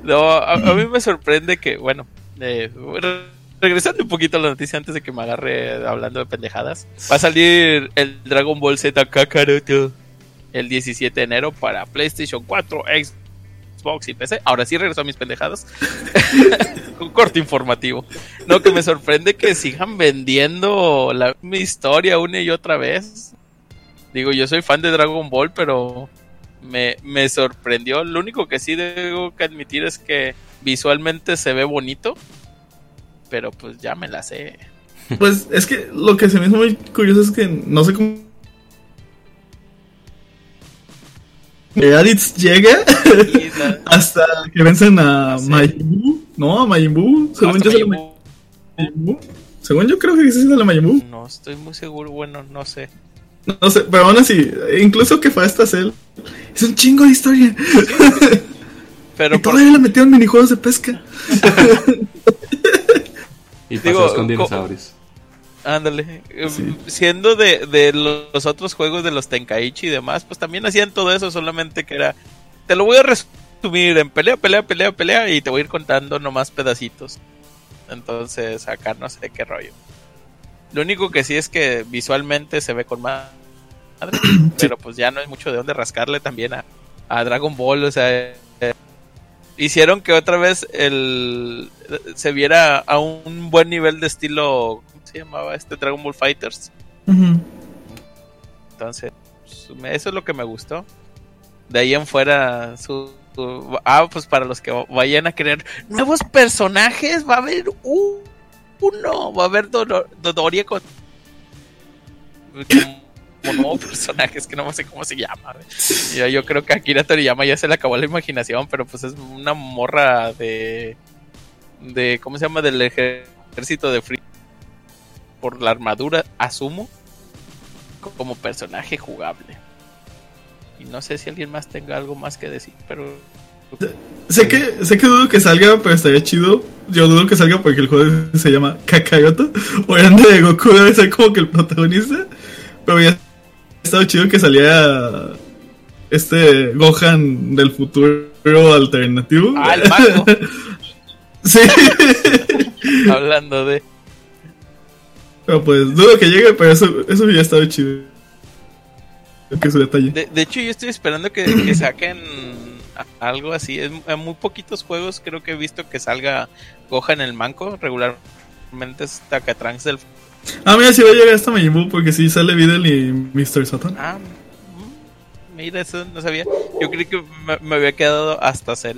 No, a, a mí me sorprende que, bueno, eh, re- regresando un poquito a la noticia antes de que me agarre hablando de pendejadas, va a salir el Dragon Ball Z Kakaroto el 17 de enero para PlayStation 4, Xbox y PC. Ahora sí regreso a mis pendejadas. Un corte informativo. No, que me sorprende que sigan vendiendo la misma historia una y otra vez. Digo, yo soy fan de Dragon Ball, pero me, me sorprendió. Lo único que sí debo que admitir es que visualmente se ve bonito. Pero pues ya me la sé. Pues es que lo que se me hizo muy curioso es que no sé cómo. Raditz llega la- hasta que vencen a Sí. Majin Buu. No, a Majin Buu. Según yo. Según yo creo que sí Majin Buu. Buu. No estoy muy seguro. Bueno, no sé. No sé, pero aún así, incluso que fue hasta Cell. Es un chingo de historia. Pero y por- todavía le metieron minijuegos de pesca. Y Digo, paseos con co- dinosaurios. Ándale. Sí. Siendo de, de los otros juegos de los Tenkaichi y demás, pues también hacían todo eso, solamente que era. Te lo voy a resumir en pelea, pelea, pelea, pelea, y te voy a ir contando nomás pedacitos. Entonces, acá no sé qué rollo. Lo único que sí es que visualmente se ve con más. madre, Pero pues ya no hay mucho de dónde rascarle también a, a Dragon Ball, o sea. eh, hicieron que otra vez el se viera a un buen nivel de estilo ¿cómo se llamaba este Dragon Ball Fighters. Entonces pues, eso es lo que me gustó. De ahí en fuera su, su- ah pues para los que vayan a querer nuevos personajes va a haber un- uno va a haber Dodor- Dodoria con como, nuevo personaje es que no sé cómo se llama yo, yo creo que Akira Toriyama ya se le acabó la imaginación pero pues es una morra de de cómo se llama del ejército de Free por la armadura asumo como personaje jugable y no sé si alguien más tenga algo más que decir pero Sé que, sé que dudo que salga, pero estaría chido. Yo dudo que salga porque el juego se llama Kakaroto. Obviamente Goku debe ser como que el protagonista. Pero ya estado chido que saliera este Gohan del futuro alternativo. ah el sí. hablando de pero pues dudo que llegue, pero eso, eso ya estaba chido. Que su detalle. De, de hecho, yo estoy esperando que, que saquen algo así. En, en muy poquitos juegos creo que he visto que salga Gohan el manco. Regularmente es Takatrans del. Ah, mira, si va a llegar hasta Majin porque sí sale Videl y Mr. Satan. Ah, mm, mira, eso no sabía. Yo creí que me, me había quedado hasta Cell.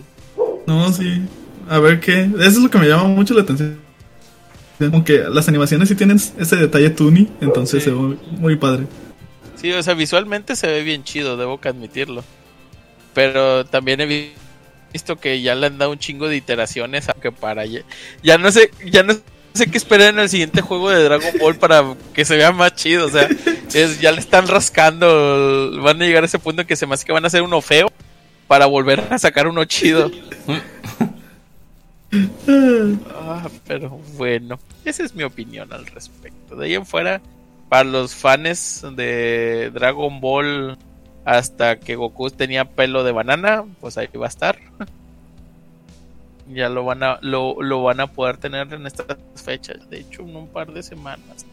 No, sí. A ver qué. Eso es lo que me llama mucho la atención. Aunque las animaciones sí tienen ese detalle Tuni, entonces Sí. se ve muy padre. Sí, o sea, visualmente se ve bien chido, debo que admitirlo. Pero también he vi- visto que ya le han dado un chingo de iteraciones, aunque para ya, ya no sé, ya no sé qué esperar en el siguiente juego de Dragon Ball para que se vea más chido, o sea, es, ya le están rascando, van a llegar a ese punto en que se me hace que van a hacer uno feo para volver a sacar uno chido. Ah, pero bueno, esa es mi opinión al respecto. De ahí en fuera, para los fans de Dragon Ball, hasta que Goku tenía pelo de banana, pues ahí va a estar. Ya lo van a, lo, lo van a poder tener en estas fechas. De hecho, en un par de semanas.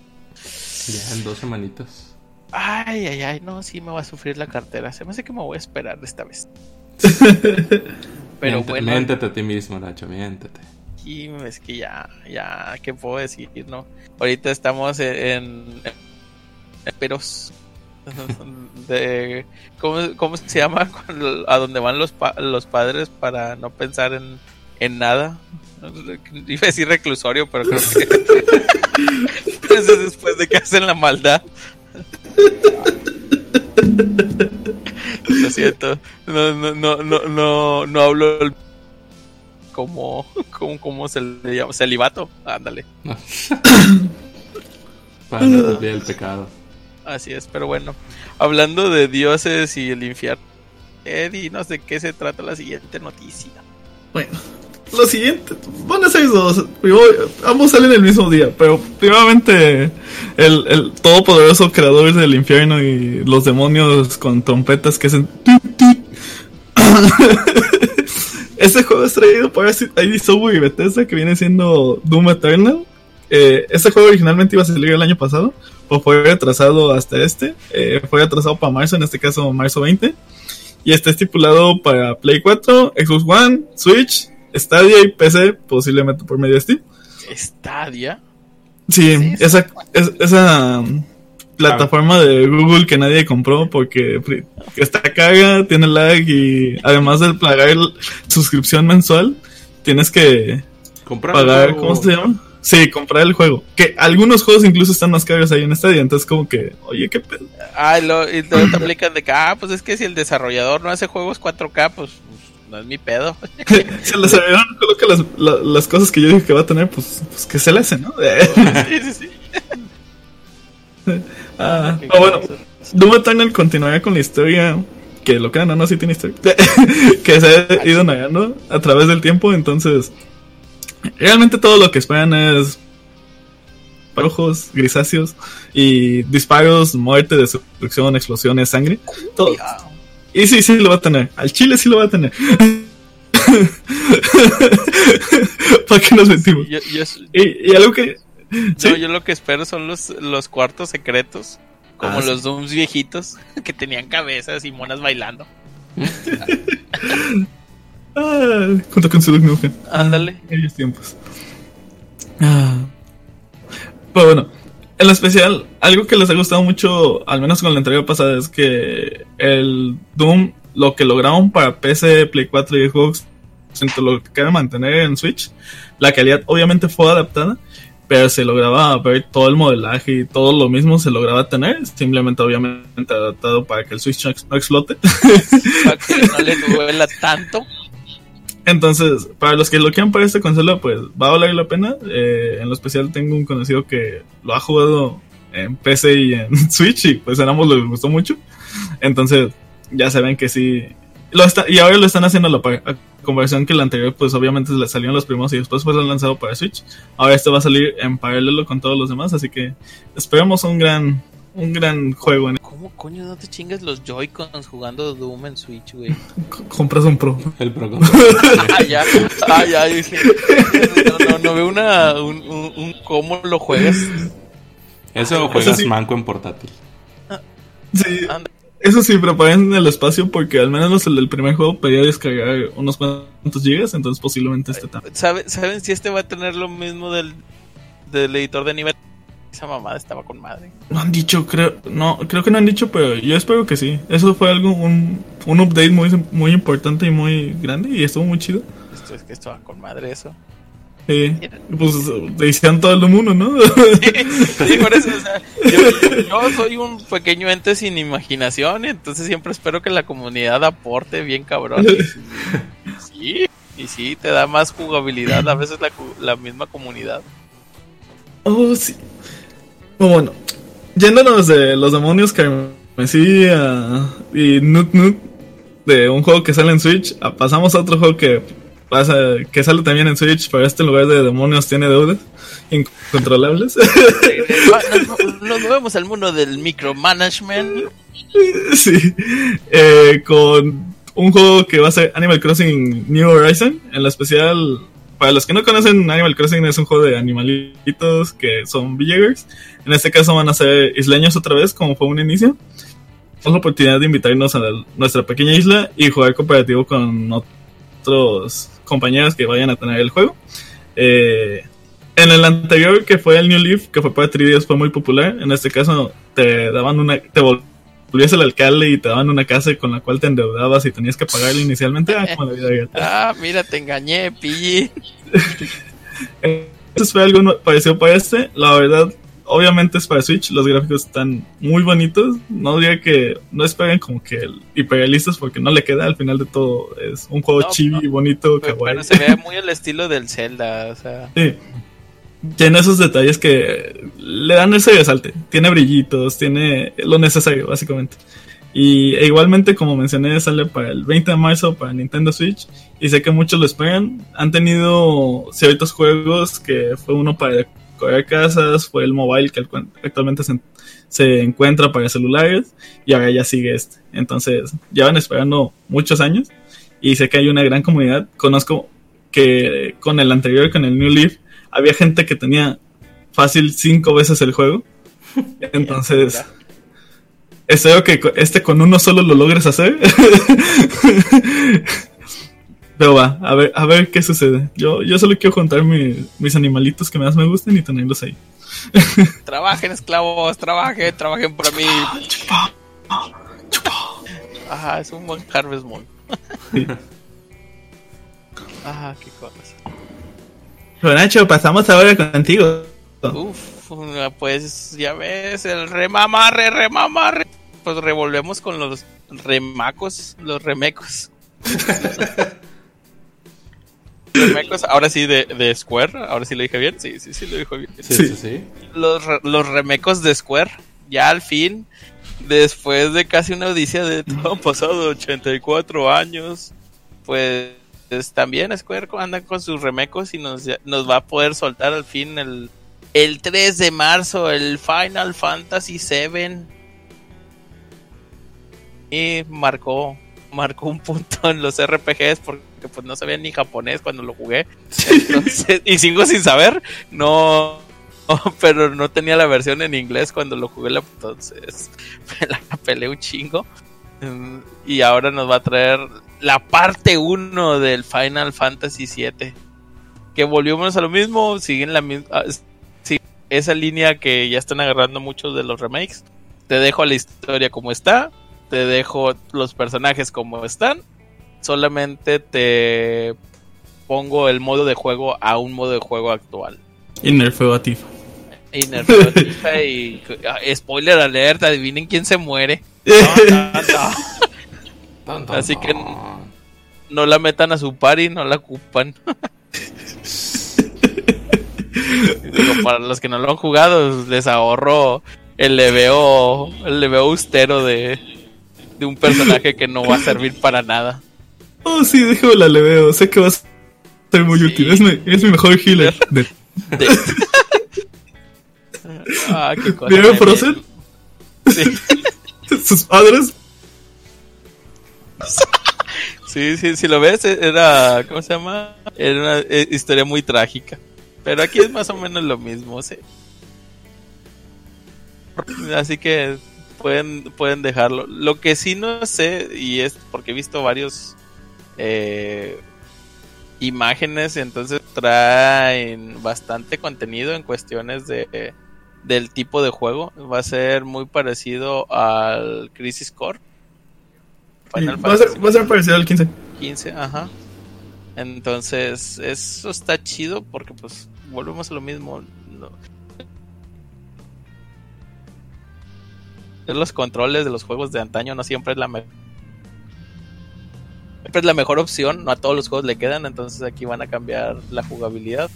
Ya en dos semanitas. Ay, ay, ay, no, sí me va a sufrir la cartera. Se me hace que me voy a esperar esta vez. Pero Miente- bueno, Miéntete a ti mismo, Nacho, miéntete. Y es que ya, ya, ¿qué puedo decir? No? Ahorita estamos en, en peros de ¿cómo, cómo se llama? A donde van los, pa- los padres para no pensar en, en nada. Iba a decir reclusorio, pero creo que eso es después de que hacen la maldad. Lo siento, no, no, no, no, no, no hablo el- como, como, como se le llama, celibato, ándale. Para no el pecado. Así es, pero bueno, hablando de dioses y el infierno, Eddie, no sé qué se trata la siguiente noticia. Bueno, lo siguiente, van a ser dos. Ambos salen el mismo día, pero primeramente el, el todopoderoso creador del infierno y los demonios con trompetas que hacen. este juego es traído por ID Software y Bethesda que viene siendo Doom Eternal. Este juego originalmente iba a salir el año pasado, pues fue retrasado hasta este. Eh, fue retrasado para marzo, en este caso marzo 20. Y está estipulado para Play 4, Xbox One, Switch, Stadia y PC, posiblemente por medio de Steam. ¿Stadia? Sí, esa, esa um, plataforma de Google que nadie compró porque está caga, tiene lag y además de pagar suscripción mensual, tienes que pagar, ¿cómo se llama? Sí, comprar el juego. Que algunos juegos incluso están más caros ahí en Stadia, entonces como que, oye, qué pedo. Ah, y, lo, y te aplican de que, ah, pues es que si el desarrollador no hace juegos 4K, pues, no es mi pedo. si el desarrollador no coloca las, las, cosas que yo dije que va a tener, pues, pues que se le hace, ¿no? sí, sí, sí. ah, ah bueno, Eternal continuará con la historia que lo crean o no, sí tiene historia, que se ha ido negando a través del tiempo, entonces Realmente todo lo que esperan es rojos, grisáceos y disparos, muerte, destrucción, explosiones, sangre. Todo. Y sí, sí lo va a tener. Al chile sí lo va a tener. ¿Para qué nos mentimos? y, algo que. yo lo que espero son los, los cuartos secretos. Como ah, los Dooms viejitos que tenían cabezas y monas bailando. Ah, junto con su Nukem. Ándale. Aquellos tiempos. Ah. Pero bueno, en especial, algo que les ha gustado mucho, al menos con la entrega pasada, es que el Doom, lo que lograron para PC, Play 4 y Xbox, lo que queda mantener en Switch, la calidad obviamente fue adaptada, pero se lograba ver todo el modelaje y todo lo mismo se lograba tener, simplemente obviamente adaptado para que el Switch no explote. Para que no le duela tanto. Entonces, para los que lo quieran para esta consola, pues va a valer la pena. Eh, en lo especial tengo un conocido que lo ha jugado en PC y en Switch y pues a ambos les gustó mucho. Entonces, ya saben que sí. Lo y ahora lo están haciendo a la conversión que la anterior, pues obviamente le salieron los primos y después fue lanzado para Switch. Ahora este va a salir en paralelo con todos los demás, así que esperamos un gran un gran juego. En ¿Cómo coño no te chingas los Joy-Cons jugando Doom en Switch, güey? compras un Pro. El Pro. ah, ya. Ah, ya. Dije, no, no, no veo una, un, un, cómo lo juegas. Eso juegas manco en portátil. Sí. Eso sí, preparen el espacio porque al menos el del primer juego pedía descargar unos cuantos gigas, entonces posiblemente este también. ¿Saben si este va a tener lo mismo del, del editor de nivel? Esa mamada estaba con madre. No han dicho, creo, no, creo que no han dicho, pero yo espero que sí. Eso fue algo, un, un update muy, muy importante y muy grande y estuvo muy chido. Esto es que estaba con madre eso. Sí, pues decían todo el mundo, ¿no? Sí, por eso, o sea, yo, yo, soy un pequeño ente sin imaginación, entonces siempre espero que la comunidad aporte bien cabrón. Sí, y sí, te da más jugabilidad a veces la, la misma comunidad. Oh, sí. Bueno, yéndonos de los demonios que y Nut Nut de un juego que sale en Switch, pasamos a otro juego que pasa, que sale también en Switch, pero este lugar de demonios tiene deudas incontrolables. Nos movemos al mundo del micromanagement. Sí, eh, con un juego que va a ser Animal Crossing New Horizon, en la especial para los que no conocen, Animal Crossing es un juego de animalitos que son villagers. En este caso van a ser isleños otra vez, como fue un inicio. Tenemos la oportunidad de invitarnos a nuestra pequeña isla y jugar cooperativo con otros compañeros que vayan a tener el juego. Eh, en el anterior, que fue el New Leaf, que fue para 3DS, fue muy popular. En este caso, te daban una. Te volvías el alcalde y te daban una casa con la cual te endeudabas y tenías que pagarle inicialmente. Ah, como la vida Ah, mira, te engañé, pilli. Esto fue algo parecido para este. La verdad, obviamente es para Switch. Los gráficos están muy bonitos. No diría que no esperen como que hiperrealistas porque no le queda al final de todo. Es un juego chibi, bonito, kawaii. Pero se ve muy el estilo del Zelda, o sea. Sí tiene esos detalles que le dan ese resalte. Tiene brillitos, tiene lo necesario, básicamente. Y e igualmente, como mencioné, sale para el 20 de marzo para Nintendo Switch. Y sé que muchos lo esperan. Han tenido ciertos juegos que fue uno para decorar casas, fue el mobile que actualmente se, se encuentra para celulares. Y ahora ya sigue este. Entonces, ya van esperando muchos años. Y sé que hay una gran comunidad. Conozco que con el anterior, con el New Leaf, había gente que tenía fácil cinco veces el juego. Entonces Espero que este con uno solo lo logres hacer. Pero va, a ver, a ver qué sucede. Yo, yo solo quiero juntar mis animalitos que más me gusten y tenerlos ahí. trabajen, esclavos, trabajen, trabajen por mí. Ajá, es un buen Harvest Moon. Ajá, qué cosas. Bueno, Nacho, pasamos ahora contigo. Uf pues ya ves, el remamarre, remamarre. Pues revolvemos con los remacos, los remecos. remecos, ahora sí de, Square, ahora sí lo dije bien, sí, sí, sí lo dijo bien. Sí, sí, Los, los remecos de Square, ya al fin, después de casi una odisea de todo pasado 84 años, pues también Square anda con sus remecos y nos, nos va a poder soltar al fin el el 3 de marzo, el Final Fantasy VII. Y marcó, marcó un punto en los RPGs porque pues no sabía ni japonés cuando lo jugué. y sigo sin saber, no, pero no tenía la versión en inglés cuando lo jugué, entonces me la peleé un chingo. Y ahora nos va a traer la parte 1 del Final Fantasy VII. Que volvimos a lo mismo, siguen la misma ah, esa línea que ya están agarrando muchos de los remakes. Te dejo la historia como está, te dejo los personajes como están, solamente te pongo el modo de juego a un modo de juego actual. Y nerfeo a Tifa. Y nerfeo a Tifa y ah, spoiler alert, adivinen quién se muere. Así que no la metan a su party, no la ocupan. para los que no lo han jugado, les ahorro el leveo, el leveo austero de, de un personaje que no va a servir para nada. Oh, sí, déjame la leveo. Sé que va a ser muy útil. Es mi, es mi, mejor healer. De... ah, qué cosa. ¿Vieron Frozen? Sí. Sus padres. Sí, sí, si lo ves, era. ¿Cómo se llama? Era una eh, historia muy trágica. Pero aquí es más o menos lo mismo, ¿sí? Así que pueden, pueden dejarlo. Lo que sí no sé, y es porque he visto varios eh, imágenes, entonces traen bastante contenido en cuestiones de del tipo de juego. Va a ser muy parecido al Crisis Core. va, a ser, va a ser parecido al 15. 15, ajá. Entonces, eso está chido porque pues volvemos a lo mismo. Los controles de los juegos de antaño no siempre es la mejor siempre es la mejor opción, no a todos los juegos le quedan, entonces aquí van a cambiar la jugabilidad.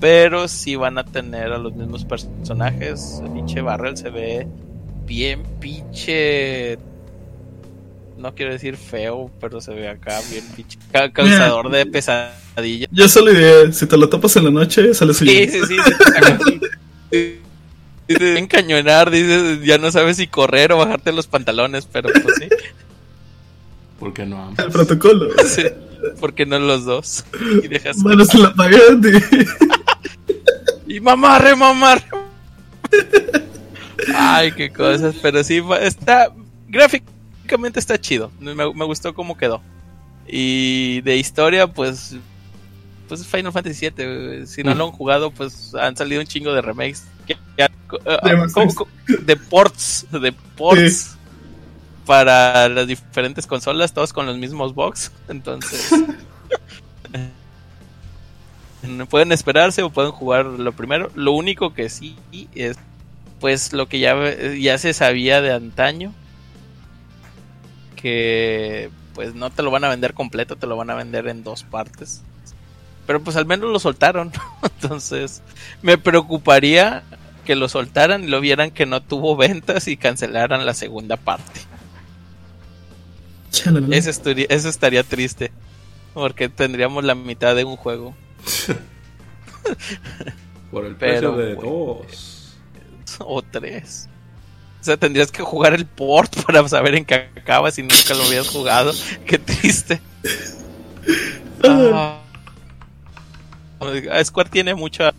Pero si van a tener a los mismos personajes. El pinche Barrel se ve bien pinche no quiero decir feo, pero se ve acá bien pinche causador de pesadilla. Yo solo diré, si te lo tapas en la noche, sale Sí, sí, sí. sí, sí encañonar, dices, ya no sabes si correr o bajarte los pantalones, pero pues sí. ¿Por qué no? El protocolo. Sí, porque no los dos. Y dejas... Manos en la pared. Y mamarre, mamarre. Ay, qué cosas, pero sí, está gráfico está chido. Me, gustó cómo quedó. Y de historia, pues. Pues Final Fantasy VII. Si no lo han jugado, pues han salido un chingo de remakes. de ports. De ports. Para las diferentes consolas, todos con los mismos box. Entonces. pueden esperarse o pueden jugar lo primero. Lo único que sí es pues lo que ya, ya se sabía de antaño, que pues no te lo van a vender completo, te lo van a vender en dos partes. Pero pues al menos lo soltaron. Entonces me preocuparía que lo soltaran y lo vieran que no tuvo ventas y cancelaran la segunda parte. Eso estaría, eso estaría triste. Porque tendríamos la mitad de un juego. Por el Pero, precio de güey. dos. O tres. O sea, tendrías que jugar el port para saber en qué acaba si nunca lo habías jugado. Qué triste. Ah. Square tiene mucha,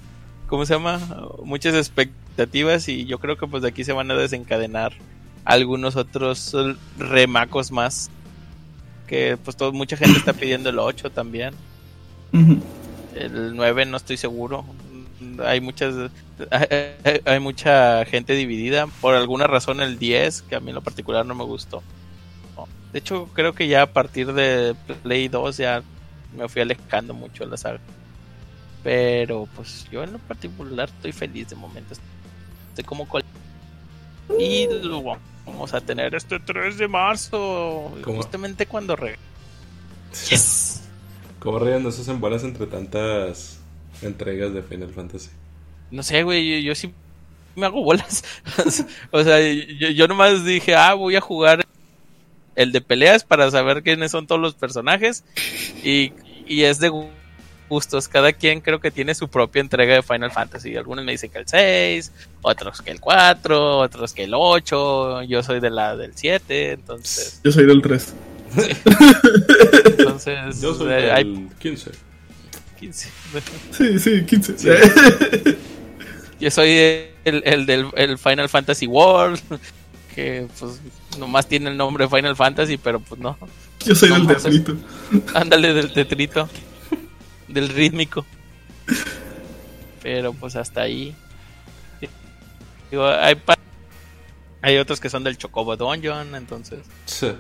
¿cómo se llama? Muchas expectativas y yo creo que pues de aquí se van a desencadenar algunos otros remacos más. Que pues todo, mucha gente está pidiendo el 8 también. Ujú. El 9 no estoy seguro. Hay muchas hay, mucha gente dividida. Por alguna razón el 10, que a mí en lo particular no me gustó. De hecho, creo que ya a partir de Play 2 ya me fui alejando mucho de la saga. Pero pues yo en lo particular estoy feliz de momento. Estoy como col- y lo vamos a tener este 3 de marzo, ¿Cómo? justamente cuando re Yes. ¿Cómo ríen no se hacen bolas entre tantas entregas de Final Fantasy? No sé, güey, yo, yo sí me hago bolas. o sea, yo, yo nomás dije, ah, voy a jugar el de peleas para saber quiénes son todos los personajes. Y, y es de gu- gustos. Cada quien creo que tiene su propia entrega de Final Fantasy. Algunos me dicen que el 6, otros que el 4, otros que el 8. Yo soy de la del 7, entonces... Yo soy del 3. Entonces Yo soy eh, hay del 15. 15. Sí, sí, 15. Sí. Yo soy el, el del el Final Fantasy World, que pues nomás tiene el nombre Final Fantasy, pero pues no. Yo soy del No, teatrito. Ándale del tetrito, del rítmico. Pero pues hasta ahí. Digo, hay, hay otros que son del Chocobo Dungeon, entonces Sí.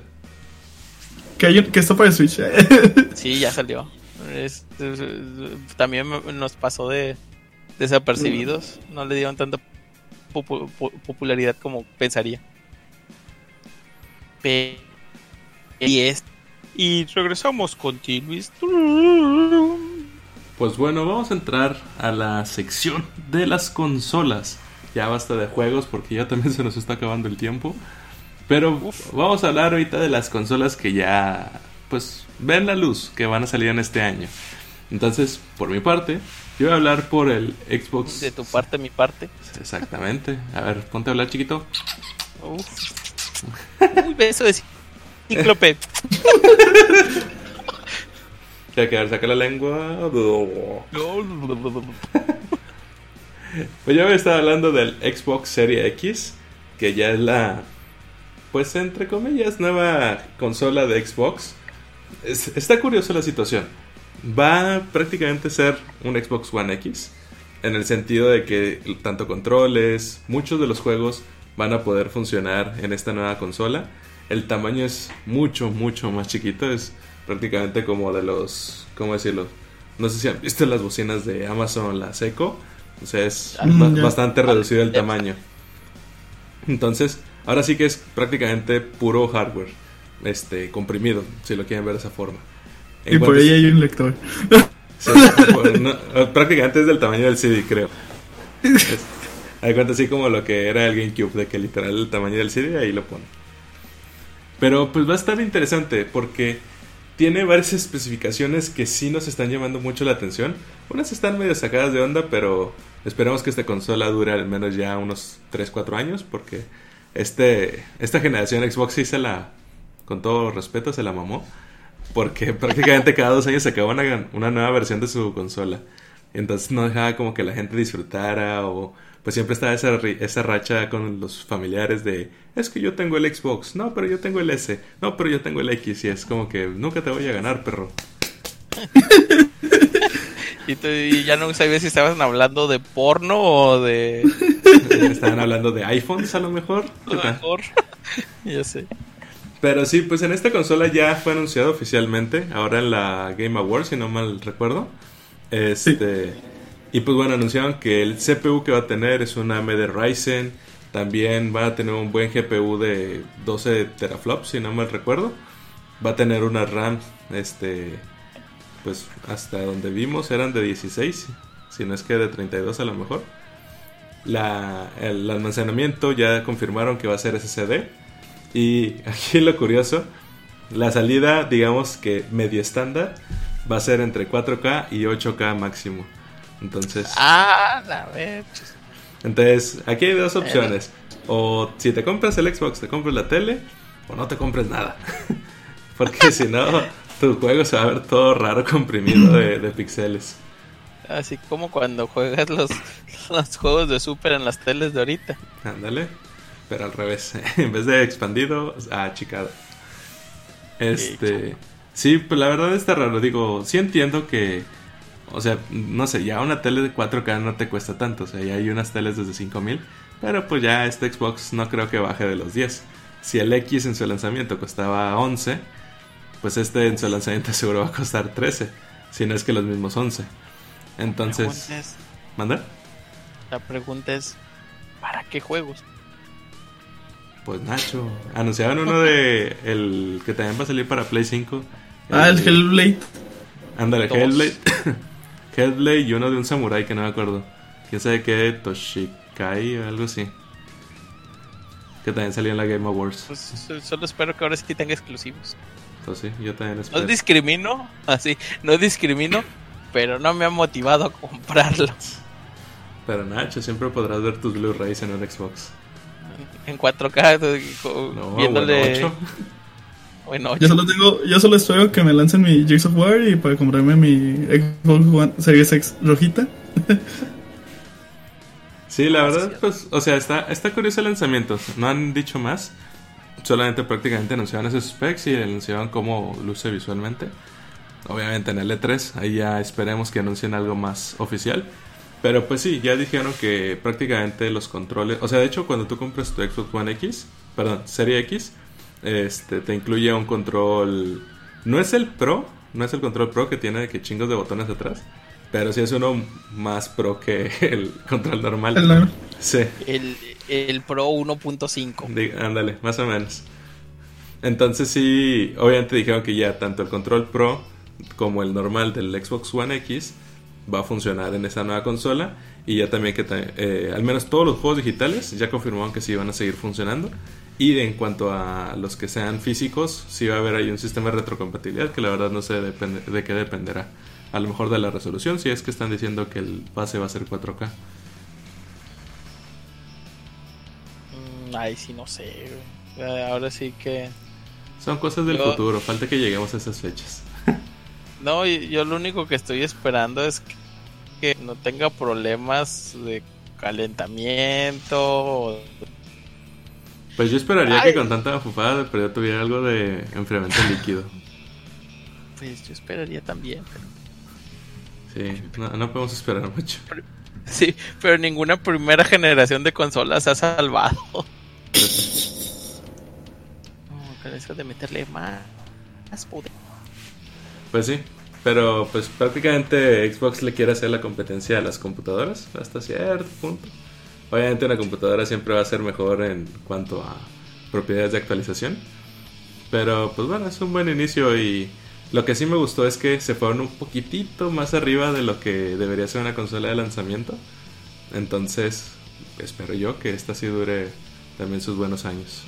Que, hay que está para Switch. sí, ya salió. Es- es- es- también me- nos pasó de desapercibidos, no le dieron tanta popu- po- popularidad como pensaría. Pe- y es y regresamos con Tilvis. Pues bueno, vamos a entrar a la sección de las consolas. Ya basta de juegos porque ya también se nos está acabando el tiempo. Pero vamos a hablar ahorita de las consolas que ya, pues, ven la luz, que van a salir en este año. Entonces, por mi parte, yo voy a hablar por el Xbox. De tu parte, mi parte. Exactamente. A ver, ponte a hablar, chiquito. Uf. Uy, beso de cíclope. Ya que a ver, saca la lengua. Pues yo voy a estar hablando del Xbox Series X, que ya es la, pues entre comillas, nueva consola de Xbox. Es- está curiosa la situación. Va a prácticamente ser un Xbox One X, en el sentido de que tanto controles, muchos de los juegos van a poder funcionar en esta nueva consola. El tamaño es mucho, mucho más chiquito, es prácticamente como de los, ¿cómo decirlo? No sé si han visto las bocinas de Amazon, la Seco. O sea, es Mm, bastante reducido el tamaño. Entonces, ahora sí que es prácticamente puro hardware, este, comprimido, si lo quieren ver de esa forma. En Y por ahí hay un lector. Sí, por- no, prácticamente es del tamaño del CD, creo. Es- Hay cuenta así como lo que era el GameCube, de que literal el tamaño del CD ahí lo pone. Pero pues va a estar interesante porque tiene varias especificaciones que sí nos están llamando mucho la atención. Unas están medio sacadas de onda, pero esperamos que esta consola dure al menos ya unos 3-4 años porque este, esta generación Xbox sí se la, con todo respeto, se la mamó. Porque prácticamente cada dos años sacaba una, una nueva versión de su consola. Entonces no dejaba como que la gente disfrutara o pues siempre estaba esa, esa racha con los familiares de es que yo tengo el Xbox, no, pero yo tengo el S, no, pero yo tengo el X y es como que nunca te voy a ganar, perro. Y, ya no sabía si estaban hablando de porno o de. Estaban hablando de iPhones a lo mejor. a lo mejor. ya sé. Pero sí, pues en esta consola ya fue anunciado oficialmente, ahora en la Game Awards, si no mal recuerdo. Este, Y pues bueno, anunciaron que el CPU que va a tener es una AMD Ryzen, también va a tener un buen GPU de 12 teraflops, si no mal recuerdo. Va a tener una RAM, este, pues hasta donde vimos eran de 16, si no es que de 32 a lo mejor. La, el almacenamiento ya confirmaron que va a ser SSD. Y aquí lo curioso La salida, digamos que medio estándar, va a ser entre 4K y 8K máximo. Entonces. Ah, la vez. Entonces, aquí hay dos opciones. O si te compras el Xbox, te compras la tele, o no te compres nada. Porque si no, tu juego se va a ver todo raro comprimido de, de pixeles. Así como cuando juegas los, los juegos de Super en las teles de ahorita. Ándale. Pero al revés. en vez de expandido, achicado. Este. Sí, pues la verdad está raro. Digo, sí entiendo que. O sea, no sé, ya una tele de 4K no te cuesta tanto. O sea, ya hay unas teles desde 5000. Pero pues ya este Xbox no creo que baje de los 10. Si el X en su lanzamiento costaba 11, pues este en su lanzamiento seguro va a costar 13. Si no es que los mismos 11. Entonces. Es, ¿Manda? la pregunta es: ¿para qué juegos? Pues Nacho. Anunciaban uno de. El que también va a salir para Play 5. Ah, el Hellblade. Ándale. Hellblade. Hellblade y uno de un samurai que no me acuerdo. Quién sabe qué, Toshikai o algo así. Que también salió en la Game Awards. Pues so- solo espero que ahora sí tenga exclusivos. Entonces sí, yo también No espero. discrimino, así, no discrimino, pero no me ha motivado a comprarlo. Pero Nacho, siempre podrás ver tus Blu-rays en un Xbox. En 4K, co- No, viéndole. bueno, 8. o en ocho. Yo solo tengo, yo solo espero que me lancen mi Gears of War y para comprarme mi Xbox One Series X rojita. Sí, la verdad, pues, o sea, está, está curioso el lanzamiento. No han dicho más. Solamente prácticamente anunciaron esos specs y anunciaron cómo luce visualmente. Obviamente en el E3, ahí ya esperemos que anuncien algo más oficial. Pero pues sí, ya dijeron que prácticamente los controles, o sea, de hecho cuando tú compras tu Xbox One X, perdón, Serie X, este te incluye un control, no es el Pro, no es el control Pro que tiene que chingos de botones atrás, pero sí es uno más pro que el control normal. El normal. Sí, El, el Pro 1.5. di- ándale, más o menos. Entonces sí, obviamente dijeron que ya tanto el control Pro como el normal del Xbox One X va a funcionar en esa nueva consola y ya también que eh, al menos todos los juegos digitales ya confirmaron que sí van a seguir funcionando y en cuanto a los que sean físicos sí va a haber ahí un sistema de retrocompatibilidad que la verdad no sé depende, de qué dependerá a lo mejor de la resolución si es que están diciendo que el pase va a ser 4K Mm, Ay, sí, no sé. Eh, Ahora sí que. son cosas del Yo- futuro falta que lleguemos a esas fechas No, yo lo único que estoy esperando es que, no tenga problemas de calentamiento. Pues yo esperaría Ay. que con tanta bufada de perdido tuviera algo de enfriamiento líquido. Pues yo esperaría también. pero- Sí, no, no podemos esperar mucho. Sí, pero ninguna primera generación de consolas ha salvado. No, con eso de meterle más, más poder. Pues sí, pero pues prácticamente Xbox le quiere hacer la competencia a las computadoras hasta cierto punto. Obviamente una computadora siempre va a ser mejor en cuanto a propiedades de actualización. Pero pues bueno, es un buen inicio y lo que sí me gustó es que se fueron un poquitito más arriba de lo que debería ser una consola de lanzamiento. Entonces, espero yo que esta sí dure también sus buenos años.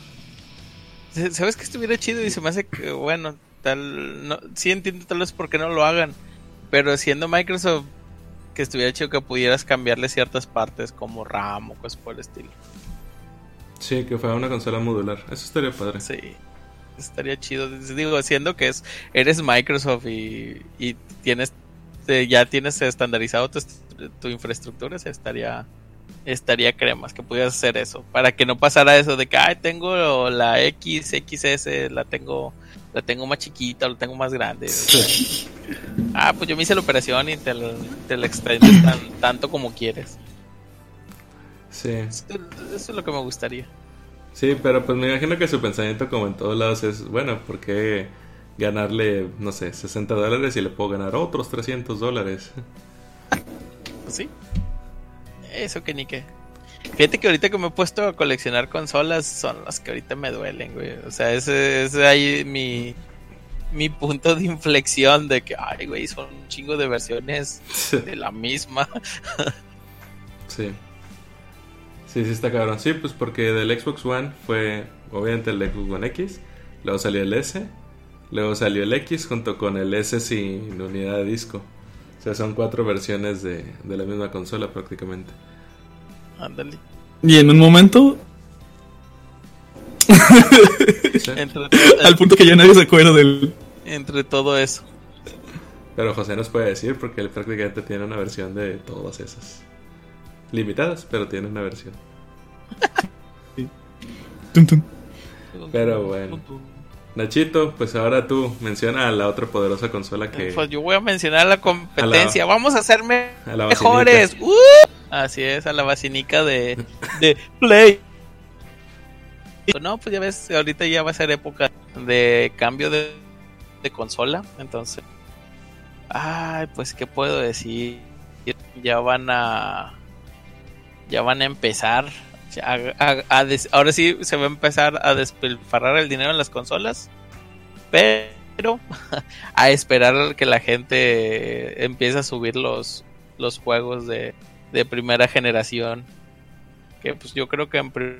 ¿Sabes que estuviera chido? Y se me hace que, bueno, tal. No, sí entiendo tal vez por qué no lo hagan. Pero siendo Microsoft, que estuviera chido que pudieras cambiarle ciertas partes como RAM o cosas por el estilo. Sí, que fuera una consola modular. Eso estaría padre. Sí, estaría chido. Digo, siendo que es eres Microsoft y, y tienes te- ya tienes estandarizado tu, tu infraestructura, se estaría estaría cremas que pudieras hacer eso para que no pasara eso de que ay, tengo la X XS la tengo la tengo más chiquita, la tengo más grande. O sea, ah, pues yo me hice la operación y te la, te la extiendes tan, tanto como quieres. Sí. Eso, eso es lo que me gustaría. Sí, pero pues me imagino que su pensamiento como en todos lados es, bueno, ¿por qué ganarle, no sé, 60 dólares y le puedo ganar otros 300 dólares? Pues sí. Eso que ni qué. Fíjate que ahorita que me he puesto a coleccionar consolas son las que ahorita me duelen, güey. O sea, ese es ahí mi, mi punto de inflexión de que, ay, güey, son un chingo de versiones de la misma. Sí. Sí, sí está cabrón. Sí, pues porque del Xbox One fue obviamente el Xbox One X, luego salió el S, Luego salió el X junto con el S sin unidad de disco. O sea, son cuatro versiones de, de la misma consola prácticamente. Ándale. Y en un momento, Sí. Entre, al punto que ya nadie se acuerda del... entre todo eso. Pero José nos puede decir porque él prácticamente tiene una versión de todas esas. Limitadas, pero tiene una versión. Tum, tum. Pero bueno. Nachito, pues ahora tú menciona a la otra poderosa consola que... Pues yo voy a mencionar la competencia. Vamos a ser me- A mejores. ¡Uh! Así es, a la basinica de, de Play. No, pues ya ves, ahorita ya va a ser época de cambio de, de consola. Entonces, ay, pues, ¿qué puedo decir? Ya van a. Ya van a empezar. ahora sí se va a empezar a despilfarrar el dinero en las consolas. Pero a esperar que la gente empiece a subir los, los juegos de, de primera generación. Que pues yo creo que en pri-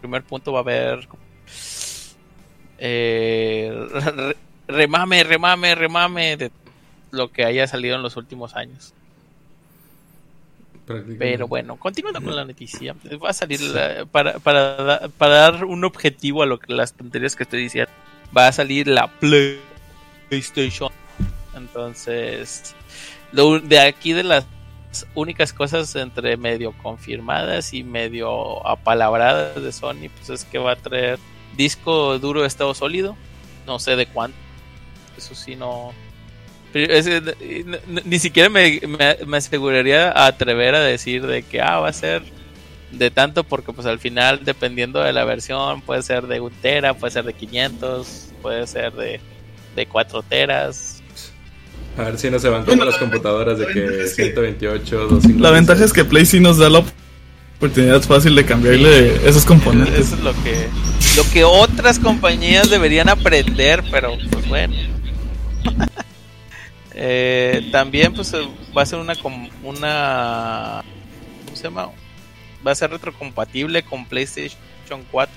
primer punto va a haber eh, re- remame, remame, remame de lo que haya salido en los últimos años. Pero bueno, continuando con la noticia, va a salir la- para, para, para dar un objetivo a lo que las tonterías que estoy diciendo, va a salir la PlayStation. Entonces, lo, de aquí de las únicas cosas entre medio confirmadas y medio apalabradas de Sony, pues es que va a traer disco duro de estado sólido, no sé de cuánto, eso sí no, n- ni siquiera me, me, me aseguraría a atrever a decir de que ah, va a ser de tanto porque pues al final dependiendo de la versión puede ser de un tera, puede ser de 500, puede ser de, de 4 teras. A ver si no se van como las computadoras de que 128, 256. La ventaja es que Play sí nos da la oportunidad fácil de cambiarle esos componentes. Eso es lo que lo que otras compañías deberían aprender, pero pues bueno. Eh, también pues va a ser una com- una ¿cómo se llama? Va a ser retrocompatible con PlayStation 4.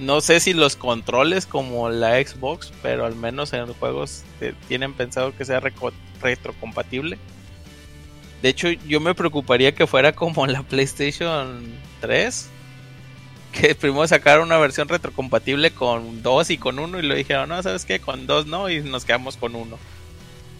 No sé si los controles como la Xbox, pero al menos en los juegos tienen pensado que sea retrocompatible. De hecho, yo me preocuparía que fuera como la PlayStation 3. Que primero sacaron una versión retrocompatible con 2 y con 1 y lo dijeron, no, ¿sabes qué? Con 2 no y nos quedamos con 1.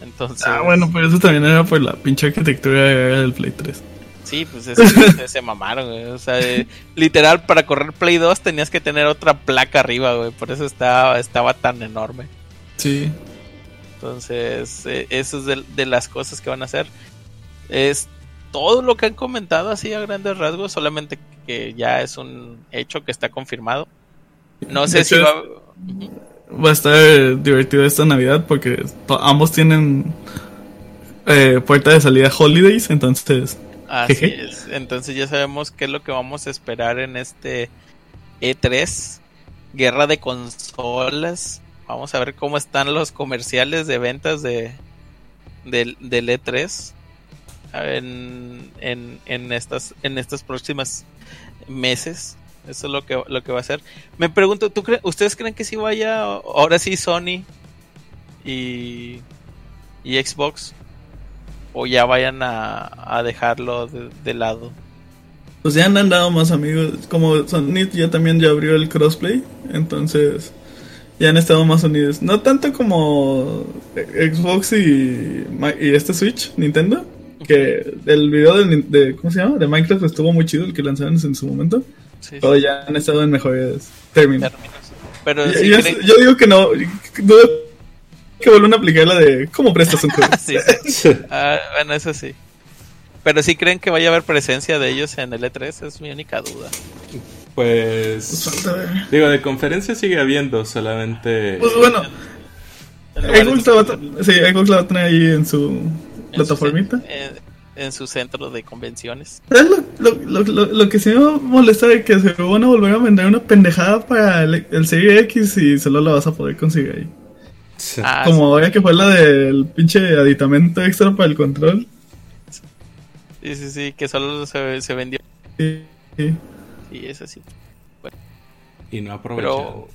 Entonces, Ah, bueno, pero eso también era por la pinche arquitectura del Play 3. Sí, pues es se, se mamaron, güey. O sea, eh, literal, para correr Play 2 tenías que tener otra placa arriba, güey. Por eso estaba, estaba tan enorme. Sí. Entonces, eh, eso es de, de las cosas que van a hacer. Es todo lo que han comentado así a grandes rasgos, solamente que ya es un hecho que está confirmado. No sé si va... Va a estar divertido esta Navidad porque ambos tienen eh, puerta de salida Holidays, entonces Así es. Entonces ya sabemos qué es lo que vamos a esperar en este E3. Guerra de consolas. Vamos a ver cómo están los comerciales de ventas de del, del E3 en, en, en estas en estas próximas meses. Eso es lo que, lo que va a ser. Me pregunto, ¿tú cre- ¿ustedes creen que si vaya ahora sí Sony y, y Xbox? ¿O ya vayan a, a dejarlo de, de lado? pues ya han andado más amigos. Como Sony ya también ya abrió el crossplay, entonces ya han estado más unidos. No tanto como Xbox y, y este Switch, Nintendo. Que el video de, ¿cómo se llama? De Minecraft estuvo muy chido el que lanzaron en su momento. Sí, Pero ya han estado en mejores términos. términos. Pero creen- yo digo que no, no que vuelvan a aplicar la de cómo prestas un juego. Sí, sí. Ah, bueno, eso sí. Pero sí creen que vaya a haber presencia de ellos en el E3, es mi única duda. Pues. Pues. Digo, de conferencia sigue habiendo, solamente. Pues bueno, de- Xbox la, va sí, la va a tener ahí en su en plataformita. En, en su centro de convenciones. ¿Sabes lo, lo, lo, lo, lo que sí me va a molestar es que se van a volver a vender una pendejada para el, el Serie X y solo la vas a poder conseguir ahí. Ah, Como ahora que fue la del pinche aditamento extra para el control. sí, sí, sí, que solo se, se vendió. Sí, sí. Sí, es así. Y no aprovechado.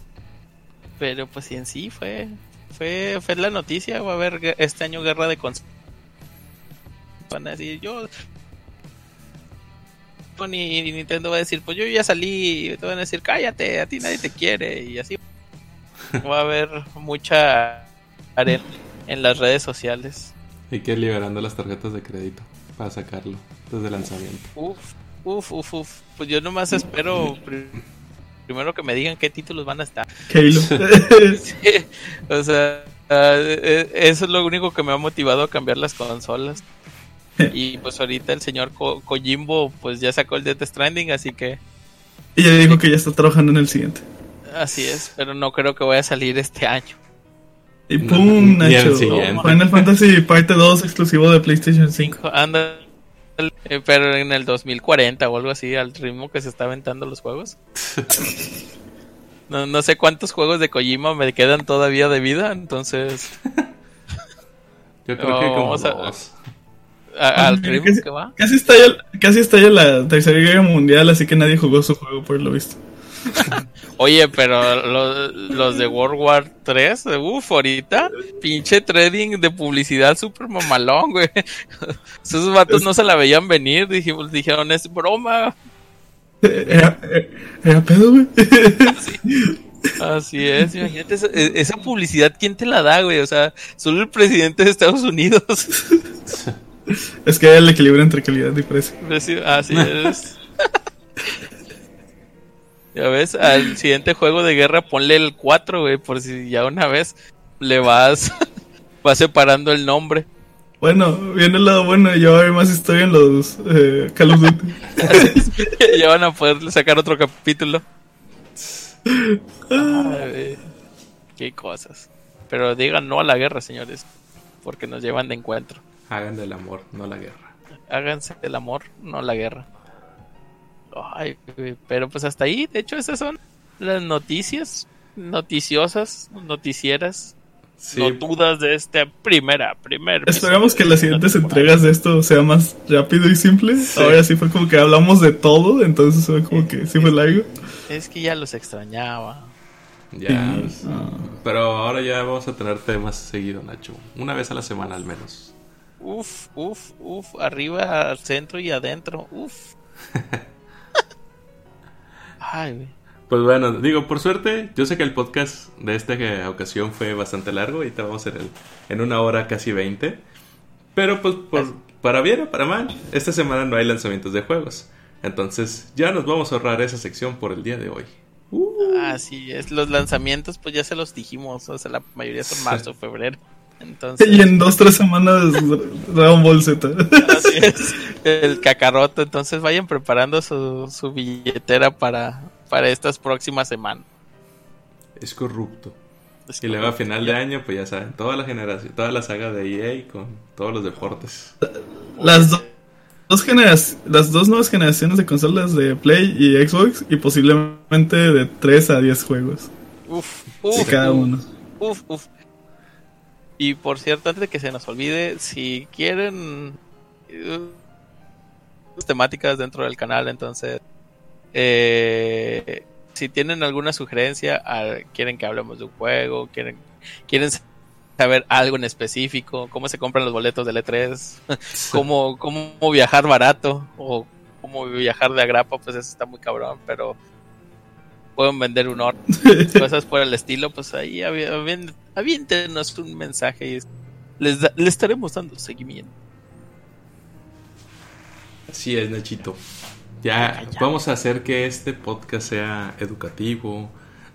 Pero, pero pues sí, en sí fue, fue, fue la noticia, va a haber este año guerra de consolas. Van a decir, yo... Sony y Nintendo va a decir, pues yo ya salí, y te van a decir, cállate, a ti nadie te quiere, y así. Va a haber mucha arena en las redes sociales. Hay que ir liberando las tarjetas de crédito para sacarlo desde el lanzamiento. Uf, uf, uf, uf. Pues yo nomás espero pri- primero que me digan qué títulos van a estar. Halo. Sí, o sea, ah, eh, eso es lo único que me ha motivado a cambiar las consolas. Y pues ahorita el señor Ko- Kojimbo pues ya sacó el Death Stranding, así que y ya dijo que ya está trabajando en el siguiente. Así es, pero no creo que vaya a salir este año. Y No, pum, Nacho. siguiente. Final Fantasy parte 2 exclusivo de PlayStation 5. Anda, eh, pero en el 2040 o algo así, al ritmo que se está aventando los juegos. No, no sé cuántos juegos de Kojima me quedan todavía de vida, entonces Yo creo No, que como vamos a- dos. a- al ritmo casi- que va. Casi estalla, casi estalla la tercera guerra mundial, así que nadie jugó su juego por lo visto. Oye, pero lo- los de World War 3, uff, ahorita, pinche trading de publicidad super mamalón, güey. Esos vatos no se la veían venir, dijimos, dijeron, es broma. Era, pedo, güey. Así es, imagínate esa, e- esa publicidad, ¿quién te la da, güey? O sea, solo el presidente de Estados Unidos. es que hay el equilibrio entre calidad y precio. Así es. Ya ves, al siguiente juego de guerra ponle el 4, güey, por si ya una vez le vas, vas separando el nombre. Bueno, viene el lado bueno, ya va a haber más historia en los eh, Call of Duty. ya van a poder sacar otro capítulo. Ay, qué cosas. Pero digan no a la guerra, señores, porque nos llevan de encuentro. Hagan del amor, no la guerra. Háganse del amor, no la guerra. Ay, pero pues hasta ahí, de hecho, esas son las noticias noticiosas, noticieras, Sí, no dudas de esta primera, primer. Esperamos que las siguientes entregas de esto sea más rápido y simple. Ahora sí fue como que hablamos de todo, entonces fue como que sí fue largo. Es que ya los extrañaba. ya. Sí. Pero ahora ya vamos a tener temas seguido, Nacho. Una vez a la semana al menos. Uf, uf, uf, arriba, al centro y adentro, uf. Ay. Pues bueno, digo, por suerte, yo sé que el podcast de esta ocasión fue bastante largo. Ahorita vamos en, el, en una hora casi 20. Pero pues por, para bien o para mal, esta semana no hay lanzamientos de juegos. Entonces ya nos vamos a ahorrar esa sección por el día de hoy. Así es, los lanzamientos pues ya se los dijimos, o sea, la mayoría son marzo, febrero. Entonces, Y en dos, tres semanas Dragon Ball Z. así es, el cacaroto, entonces vayan preparando su, su billetera para, para estas próximas semanas. Es corrupto. Es Y luego a final de año, pues ya saben, toda la generación, toda la saga de EA con todos los deportes. Las do- dos las dos nuevas generaciones de consolas de Play y Xbox y posiblemente de 3 a 10 juegos Uf, cada uno. uf, uf. Y por cierto, antes de que se nos olvide, si quieren eh, temáticas dentro del canal, entonces eh, si tienen alguna sugerencia, a- quieren que hablemos de un juego, quieren quieren saber algo en específico, cómo se compran los boletos del E3, cómo, cómo viajar barato o cómo viajar de agrapa, pues eso está muy cabrón, pero pueden vender un oro cosas por el estilo, pues ahí avi- avi- aviéntenos un mensaje y les, da- le estaremos dando seguimiento. Así es, Nachito. Ya vamos a hacer que este podcast sea educativo,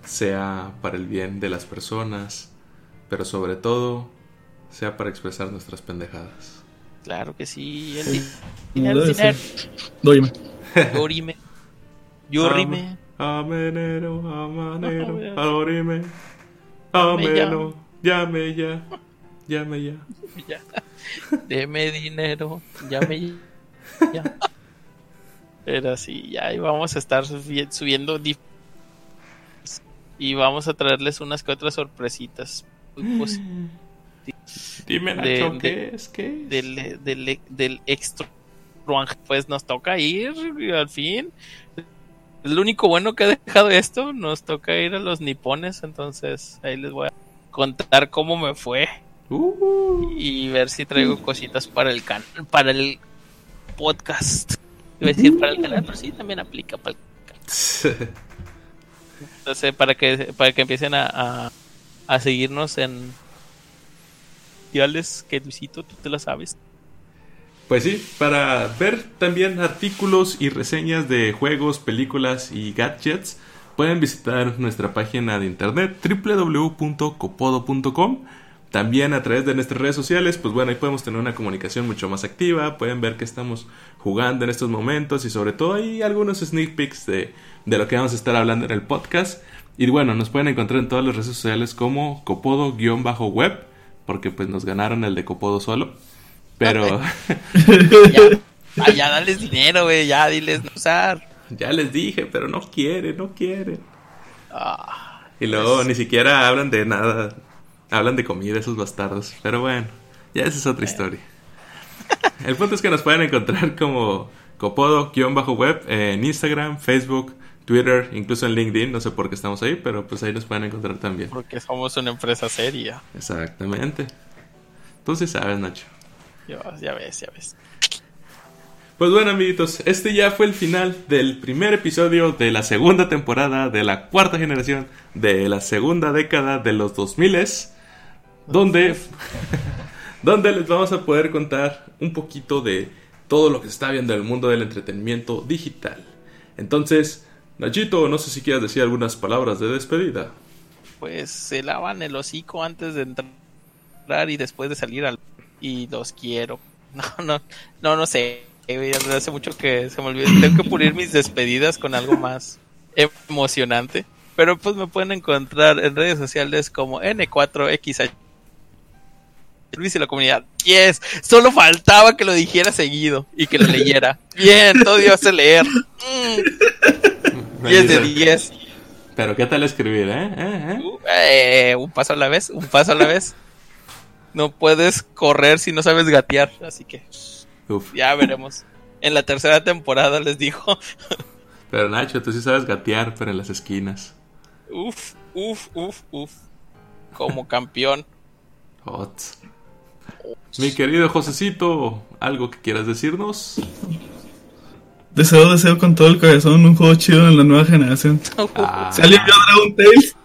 sea para el bien de las personas, pero sobre todo sea para expresar nuestras pendejadas. Claro que sí, debe dinero. ser. Dóyme. Yorime. Amenero, amanero, ya. Ameno, llame ya, llame ya. Ya. Deme dinero. Ya me. Ya. Pero sí, ya y vamos a estar subi- subiendo. Y vamos a traerles unas que otras sorpresitas. Pues, Dime, Nacho, de- ¿qué es? ¿Qué es? del, del, del extra pues nos toca ir al fin lo único bueno que ha dejado esto nos toca ir a los nipones entonces ahí les voy a contar cómo me fue Uh, y ver si traigo cositas para el can para el podcast. Iba a decir para el canal, pero sí también aplica para el Entonces, para que para que empiecen a, a, a seguirnos en sociales que Luisito, tú te lo sabes. Pues sí, para ver también artículos y reseñas de juegos, películas y gadgets, pueden visitar nuestra página de internet www.copodo.com. También a través de nuestras redes sociales, pues bueno, ahí podemos tener una comunicación mucho más activa, pueden ver que estamos jugando en estos momentos y sobre todo hay algunos sneak peeks de, de lo que vamos a estar hablando en el podcast. Y bueno, nos pueden encontrar en todas las redes sociales como copodo-web, porque pues nos ganaron el de copodo solo. Pero Ya, ya dales dinero, güey, ya diles no usar. ya les dije, pero no quiere, no quiere. Ah, Y luego ni siquiera hablan de nada. Hablan de comida esos bastardos. Pero bueno, ya esa es otra historia. El punto es que nos pueden encontrar como Copodo-web en Instagram, Facebook, Twitter, incluso en LinkedIn. No sé por qué estamos ahí, pero pues ahí nos pueden encontrar también. porque somos una empresa seria. Exactamente. Entonces sabes, Nacho. Ya, ya ves, ya ves. Pues bueno, amiguitos, este ya fue el final del primer episodio de la segunda temporada de la cuarta generación de la segunda década de los 2000 donde donde les vamos a poder contar un poquito de todo lo que se está viendo en el mundo del entretenimiento digital. Entonces, Nachito, no sé si quieres decir algunas palabras de despedida. Pues se lavan el hocico antes de entrar y después de salir al... Y los quiero. No, no, no, no sé. hace mucho que se me olvidó. Tengo que pulir mis despedidas con algo más emocionante. Pero pues me pueden encontrar en redes sociales como N4X. Luis y la comunidad. Yes, solo faltaba que lo dijera seguido y que lo leyera. Bien, todo Dios hace leer. Mm, 10 de 10. Pero qué tal escribir, ¿eh? ¿Eh? ¿Eh? Uh, eh, un paso a la vez, un paso a la vez. No puedes correr si no sabes gatear, así que Uf. ya veremos. En la tercera temporada les dijo, Pero Nacho, tú sí sabes gatear, pero en las esquinas. uf, uf, uf, uf, como campeón. Hot. Mi querido Josecito, ¿algo que quieras decirnos? Deseo, deseo con todo el corazón un juego chido en la nueva generación. Ah, Si alguien vio Dragon Tales,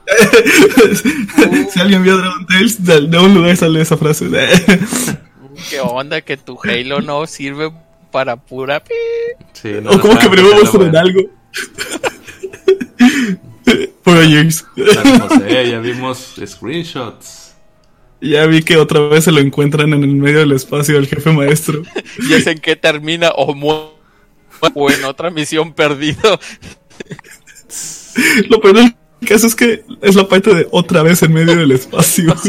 si alguien vio Dragon Tales, de, un lugar sale esa frase. ¿Qué onda que tu Halo no sirve para pura pi? sí, no, o como que primero muestran bueno. algo. Por years. San José, ya vimos screenshots. Ya vi que otra vez se lo encuentran en el medio del espacio del jefe maestro. Ya sé en qué termina o mu- o en otra misión perdido. Lo peor del caso es que es la parte de otra vez en medio del espacio.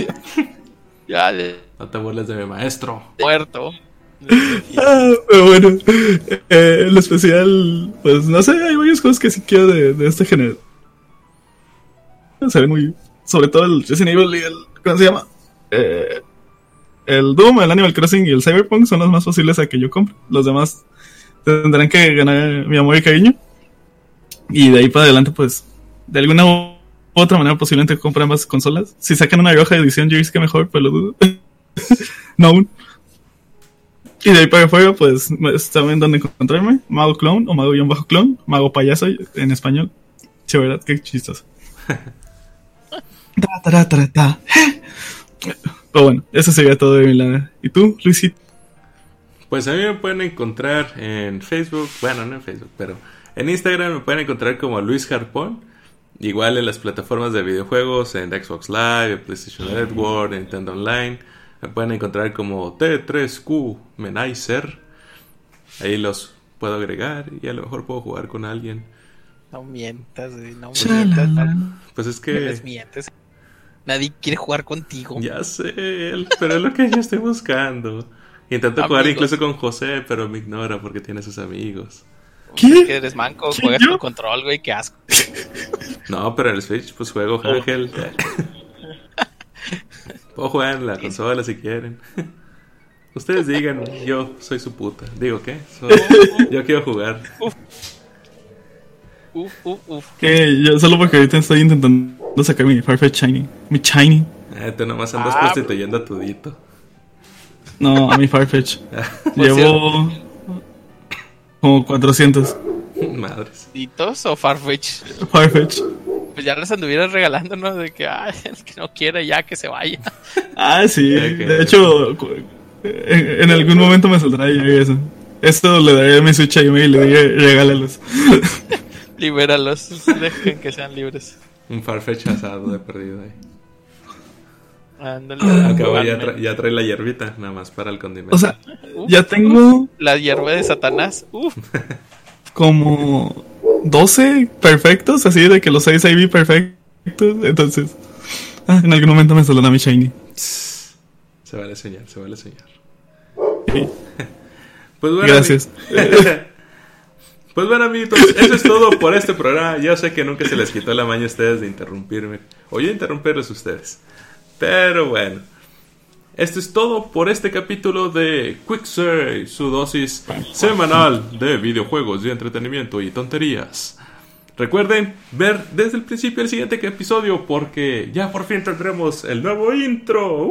Ya de No te burles de mi maestro. muerto. Ah, pero bueno, eh, el especial, pues no sé, hay varias cosas que sí quiero de, de este género. Se ven muy. Sobre todo el Resident Evil y el. ¿Cómo se llama? Eh, el Doom, el Animal Crossing y el Cyberpunk son los más posibles a que yo compre. Los demás tendrán que ganar mi amor y cariño. Y de ahí para adelante, pues, de alguna u otra manera, posiblemente compre ambas consolas. Si sacan una roja edición, yo que mejor, pero lo dudo. no aún. Y de ahí para afuera, pues saben dónde encontrarme. Mago Clone o Mago-Clone. Mago Payaso en español. Che, ¿verdad? Qué chistoso. Ta, ta, ta, ta. Pero bueno, eso sería todo de mi lado. ¿Y tú, Luisito? Pues a mí me pueden encontrar en Facebook, bueno, no en Facebook, pero en Instagram me pueden encontrar como Luis Harpón. Igual en las plataformas de videojuegos, en Xbox Live, PlayStation Network, Nintendo Online. Me pueden encontrar como T3Q Menizer. Ahí los puedo agregar y a lo mejor puedo jugar con alguien. No mientas, no mientas. No, Pues es que... desmientes. Nadie quiere jugar contigo. Ya sé, él, pero es lo que yo estoy buscando. Intento jugar incluso con José, pero me ignora porque tiene sus amigos. ¿Qué? Que eres manco, ¿Quién, juegas con control, güey, qué asco. No, pero en el Switch pues juego Ángel. Puedo jugar en la consola si quieren. Ustedes digan, yo soy su puta. Digo, ¿qué? Soy- yo quiero jugar. Uf, uf, uf. Que yo solo porque ahorita estoy intentando sacar mi Farfetch Shiny. Mi Shiny. Eh, tú nomás andas Ah, prostituyendo a tu dito. No, a mi Farfetch. Llevo como 400 Madres. ¿Ditos o Farfetch? Farfetch. Pues ya les anduvieras regalando, ¿no? De que, ay, el que no quiere ya que se vaya. Ah, sí. De hecho, en, en algún momento me saldrá ya eso. Esto le daré a mi Switch a Yumi y le diré, regálalos. Libéralos, dejen que sean libres. Un Farfetch asado de perdido ahí. Ándale. Al cabo ya, tra- ya trae la hierbita, nada más para el condimento. O sea, ya tengo La hierba de Satanás. Uf, como 12 perfectos, así de que los 6 IV perfectos. Entonces, ah, en algún momento me saldrá mi Shiny. se vale soñar, se vale soñar. Sí. Pues bueno, Gracias. Pues bueno, amiguitos, eso es todo por este programa. Yo sé que nunca se les quitó la maña a ustedes de interrumpirme. O yo interrumpirles a ustedes. Pero bueno. Esto es todo por este capítulo de Quick su dosis semanal de videojuegos y entretenimiento y tonterías. Recuerden ver desde el principio el siguiente episodio porque ya por fin tendremos el nuevo intro.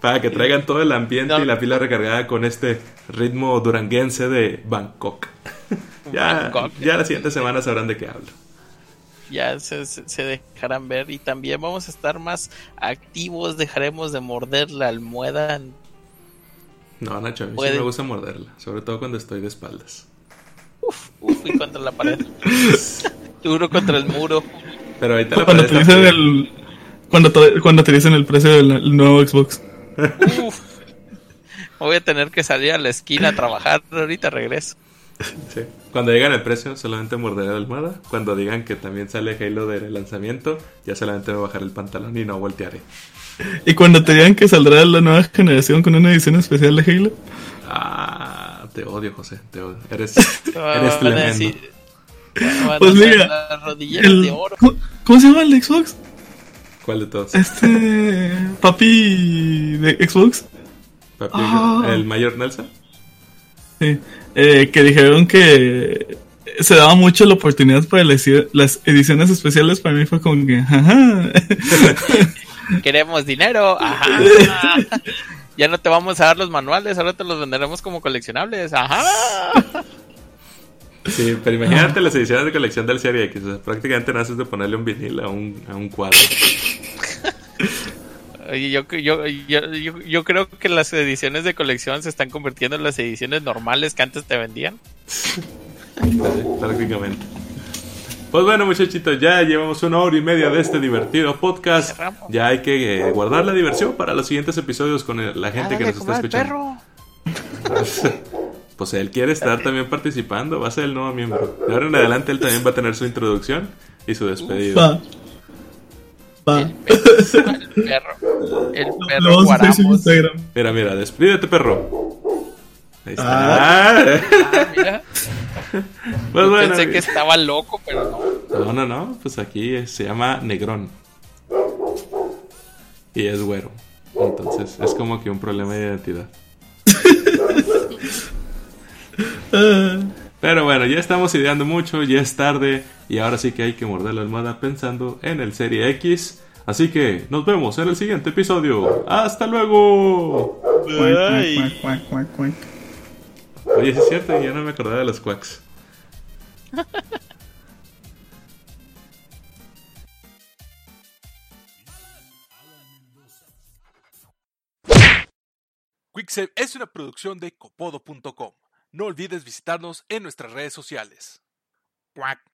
Para que traigan todo el ambiente y la pila recargada con este ritmo duranguense de Bangkok. ya, ya la siguiente semana sabrán de qué hablo. ya se, dejarán ver. Y también vamos a estar más activos. Dejaremos de morder la almohada. No, Nacho, a mí sí me gusta morderla, sobre todo cuando estoy de espaldas. Uf, uf, y contra la pared. Duro contra el muro. Pero ahorita la Cuando pared te dicen el. Cuando te, cuando te dicen el precio del el nuevo Xbox. Uf. Voy a tener que salir a la esquina a trabajar. Ahorita regreso. Sí. Cuando digan el precio, solamente morderé la almohada. Cuando digan que también sale Halo de lanzamiento, ya solamente me bajaré el pantalón y no voltearé. Y cuando te digan que saldrá la nueva generación con una edición especial de Halo. Ah, te odio, José, te odio. Eres, Van a eres tremendo. decir- Pues mira, las rodilleras el- de oro. ¿cómo, cómo se llama el de Xbox? ¿Cuál de todos? Este. Papi de Xbox. Papi, Ah. ¿El mayor Nelson? Sí. Eh, que dijeron que se daba mucho la oportunidad para las, ediciones especiales. Para mí fue como que. Ajá. Queremos dinero. Ajá. Ya no te vamos a dar los manuales, ahora te los venderemos como coleccionables. Ajá. Sí, pero imagínate las ediciones de colección del Serie X. O sea, prácticamente naces de ponerle un vinil a un, a un cuadro. Oye, yo, yo, yo, yo, yo creo que las ediciones de colección se están convirtiendo en las ediciones normales que antes te vendían. Prácticamente. Pues bueno, muchachitos, ya llevamos una hora y media de este divertido podcast. Ya hay que eh, guardar la diversión para los siguientes episodios con el- la gente que nos está escuchando. perro. Pues él quiere estar también participando, va a ser el nuevo miembro. De ahora en adelante él también va a tener su introducción y su despedida. Va. El perro. El Lo perro vamos a hacer su Guaramos. Instagram. Mira, mira, despídete, perro. Ahí está. Ah, mira, Pues bueno, pensé que estaba loco, pero no. No, no, no, pues aquí se llama Negrón. Y es güero. Entonces es como que un problema de identidad. Pero bueno, ya estamos ideando mucho, ya es tarde y ahora sí que hay que morder la almohada pensando en el Serie X. Así que nos vemos en el siguiente episodio. ¡Hasta luego! Oye, sí es cierto, ya no me acordaba de los quacks. Quicksave es una producción de copodo.com. No olvides visitarnos en nuestras redes sociales.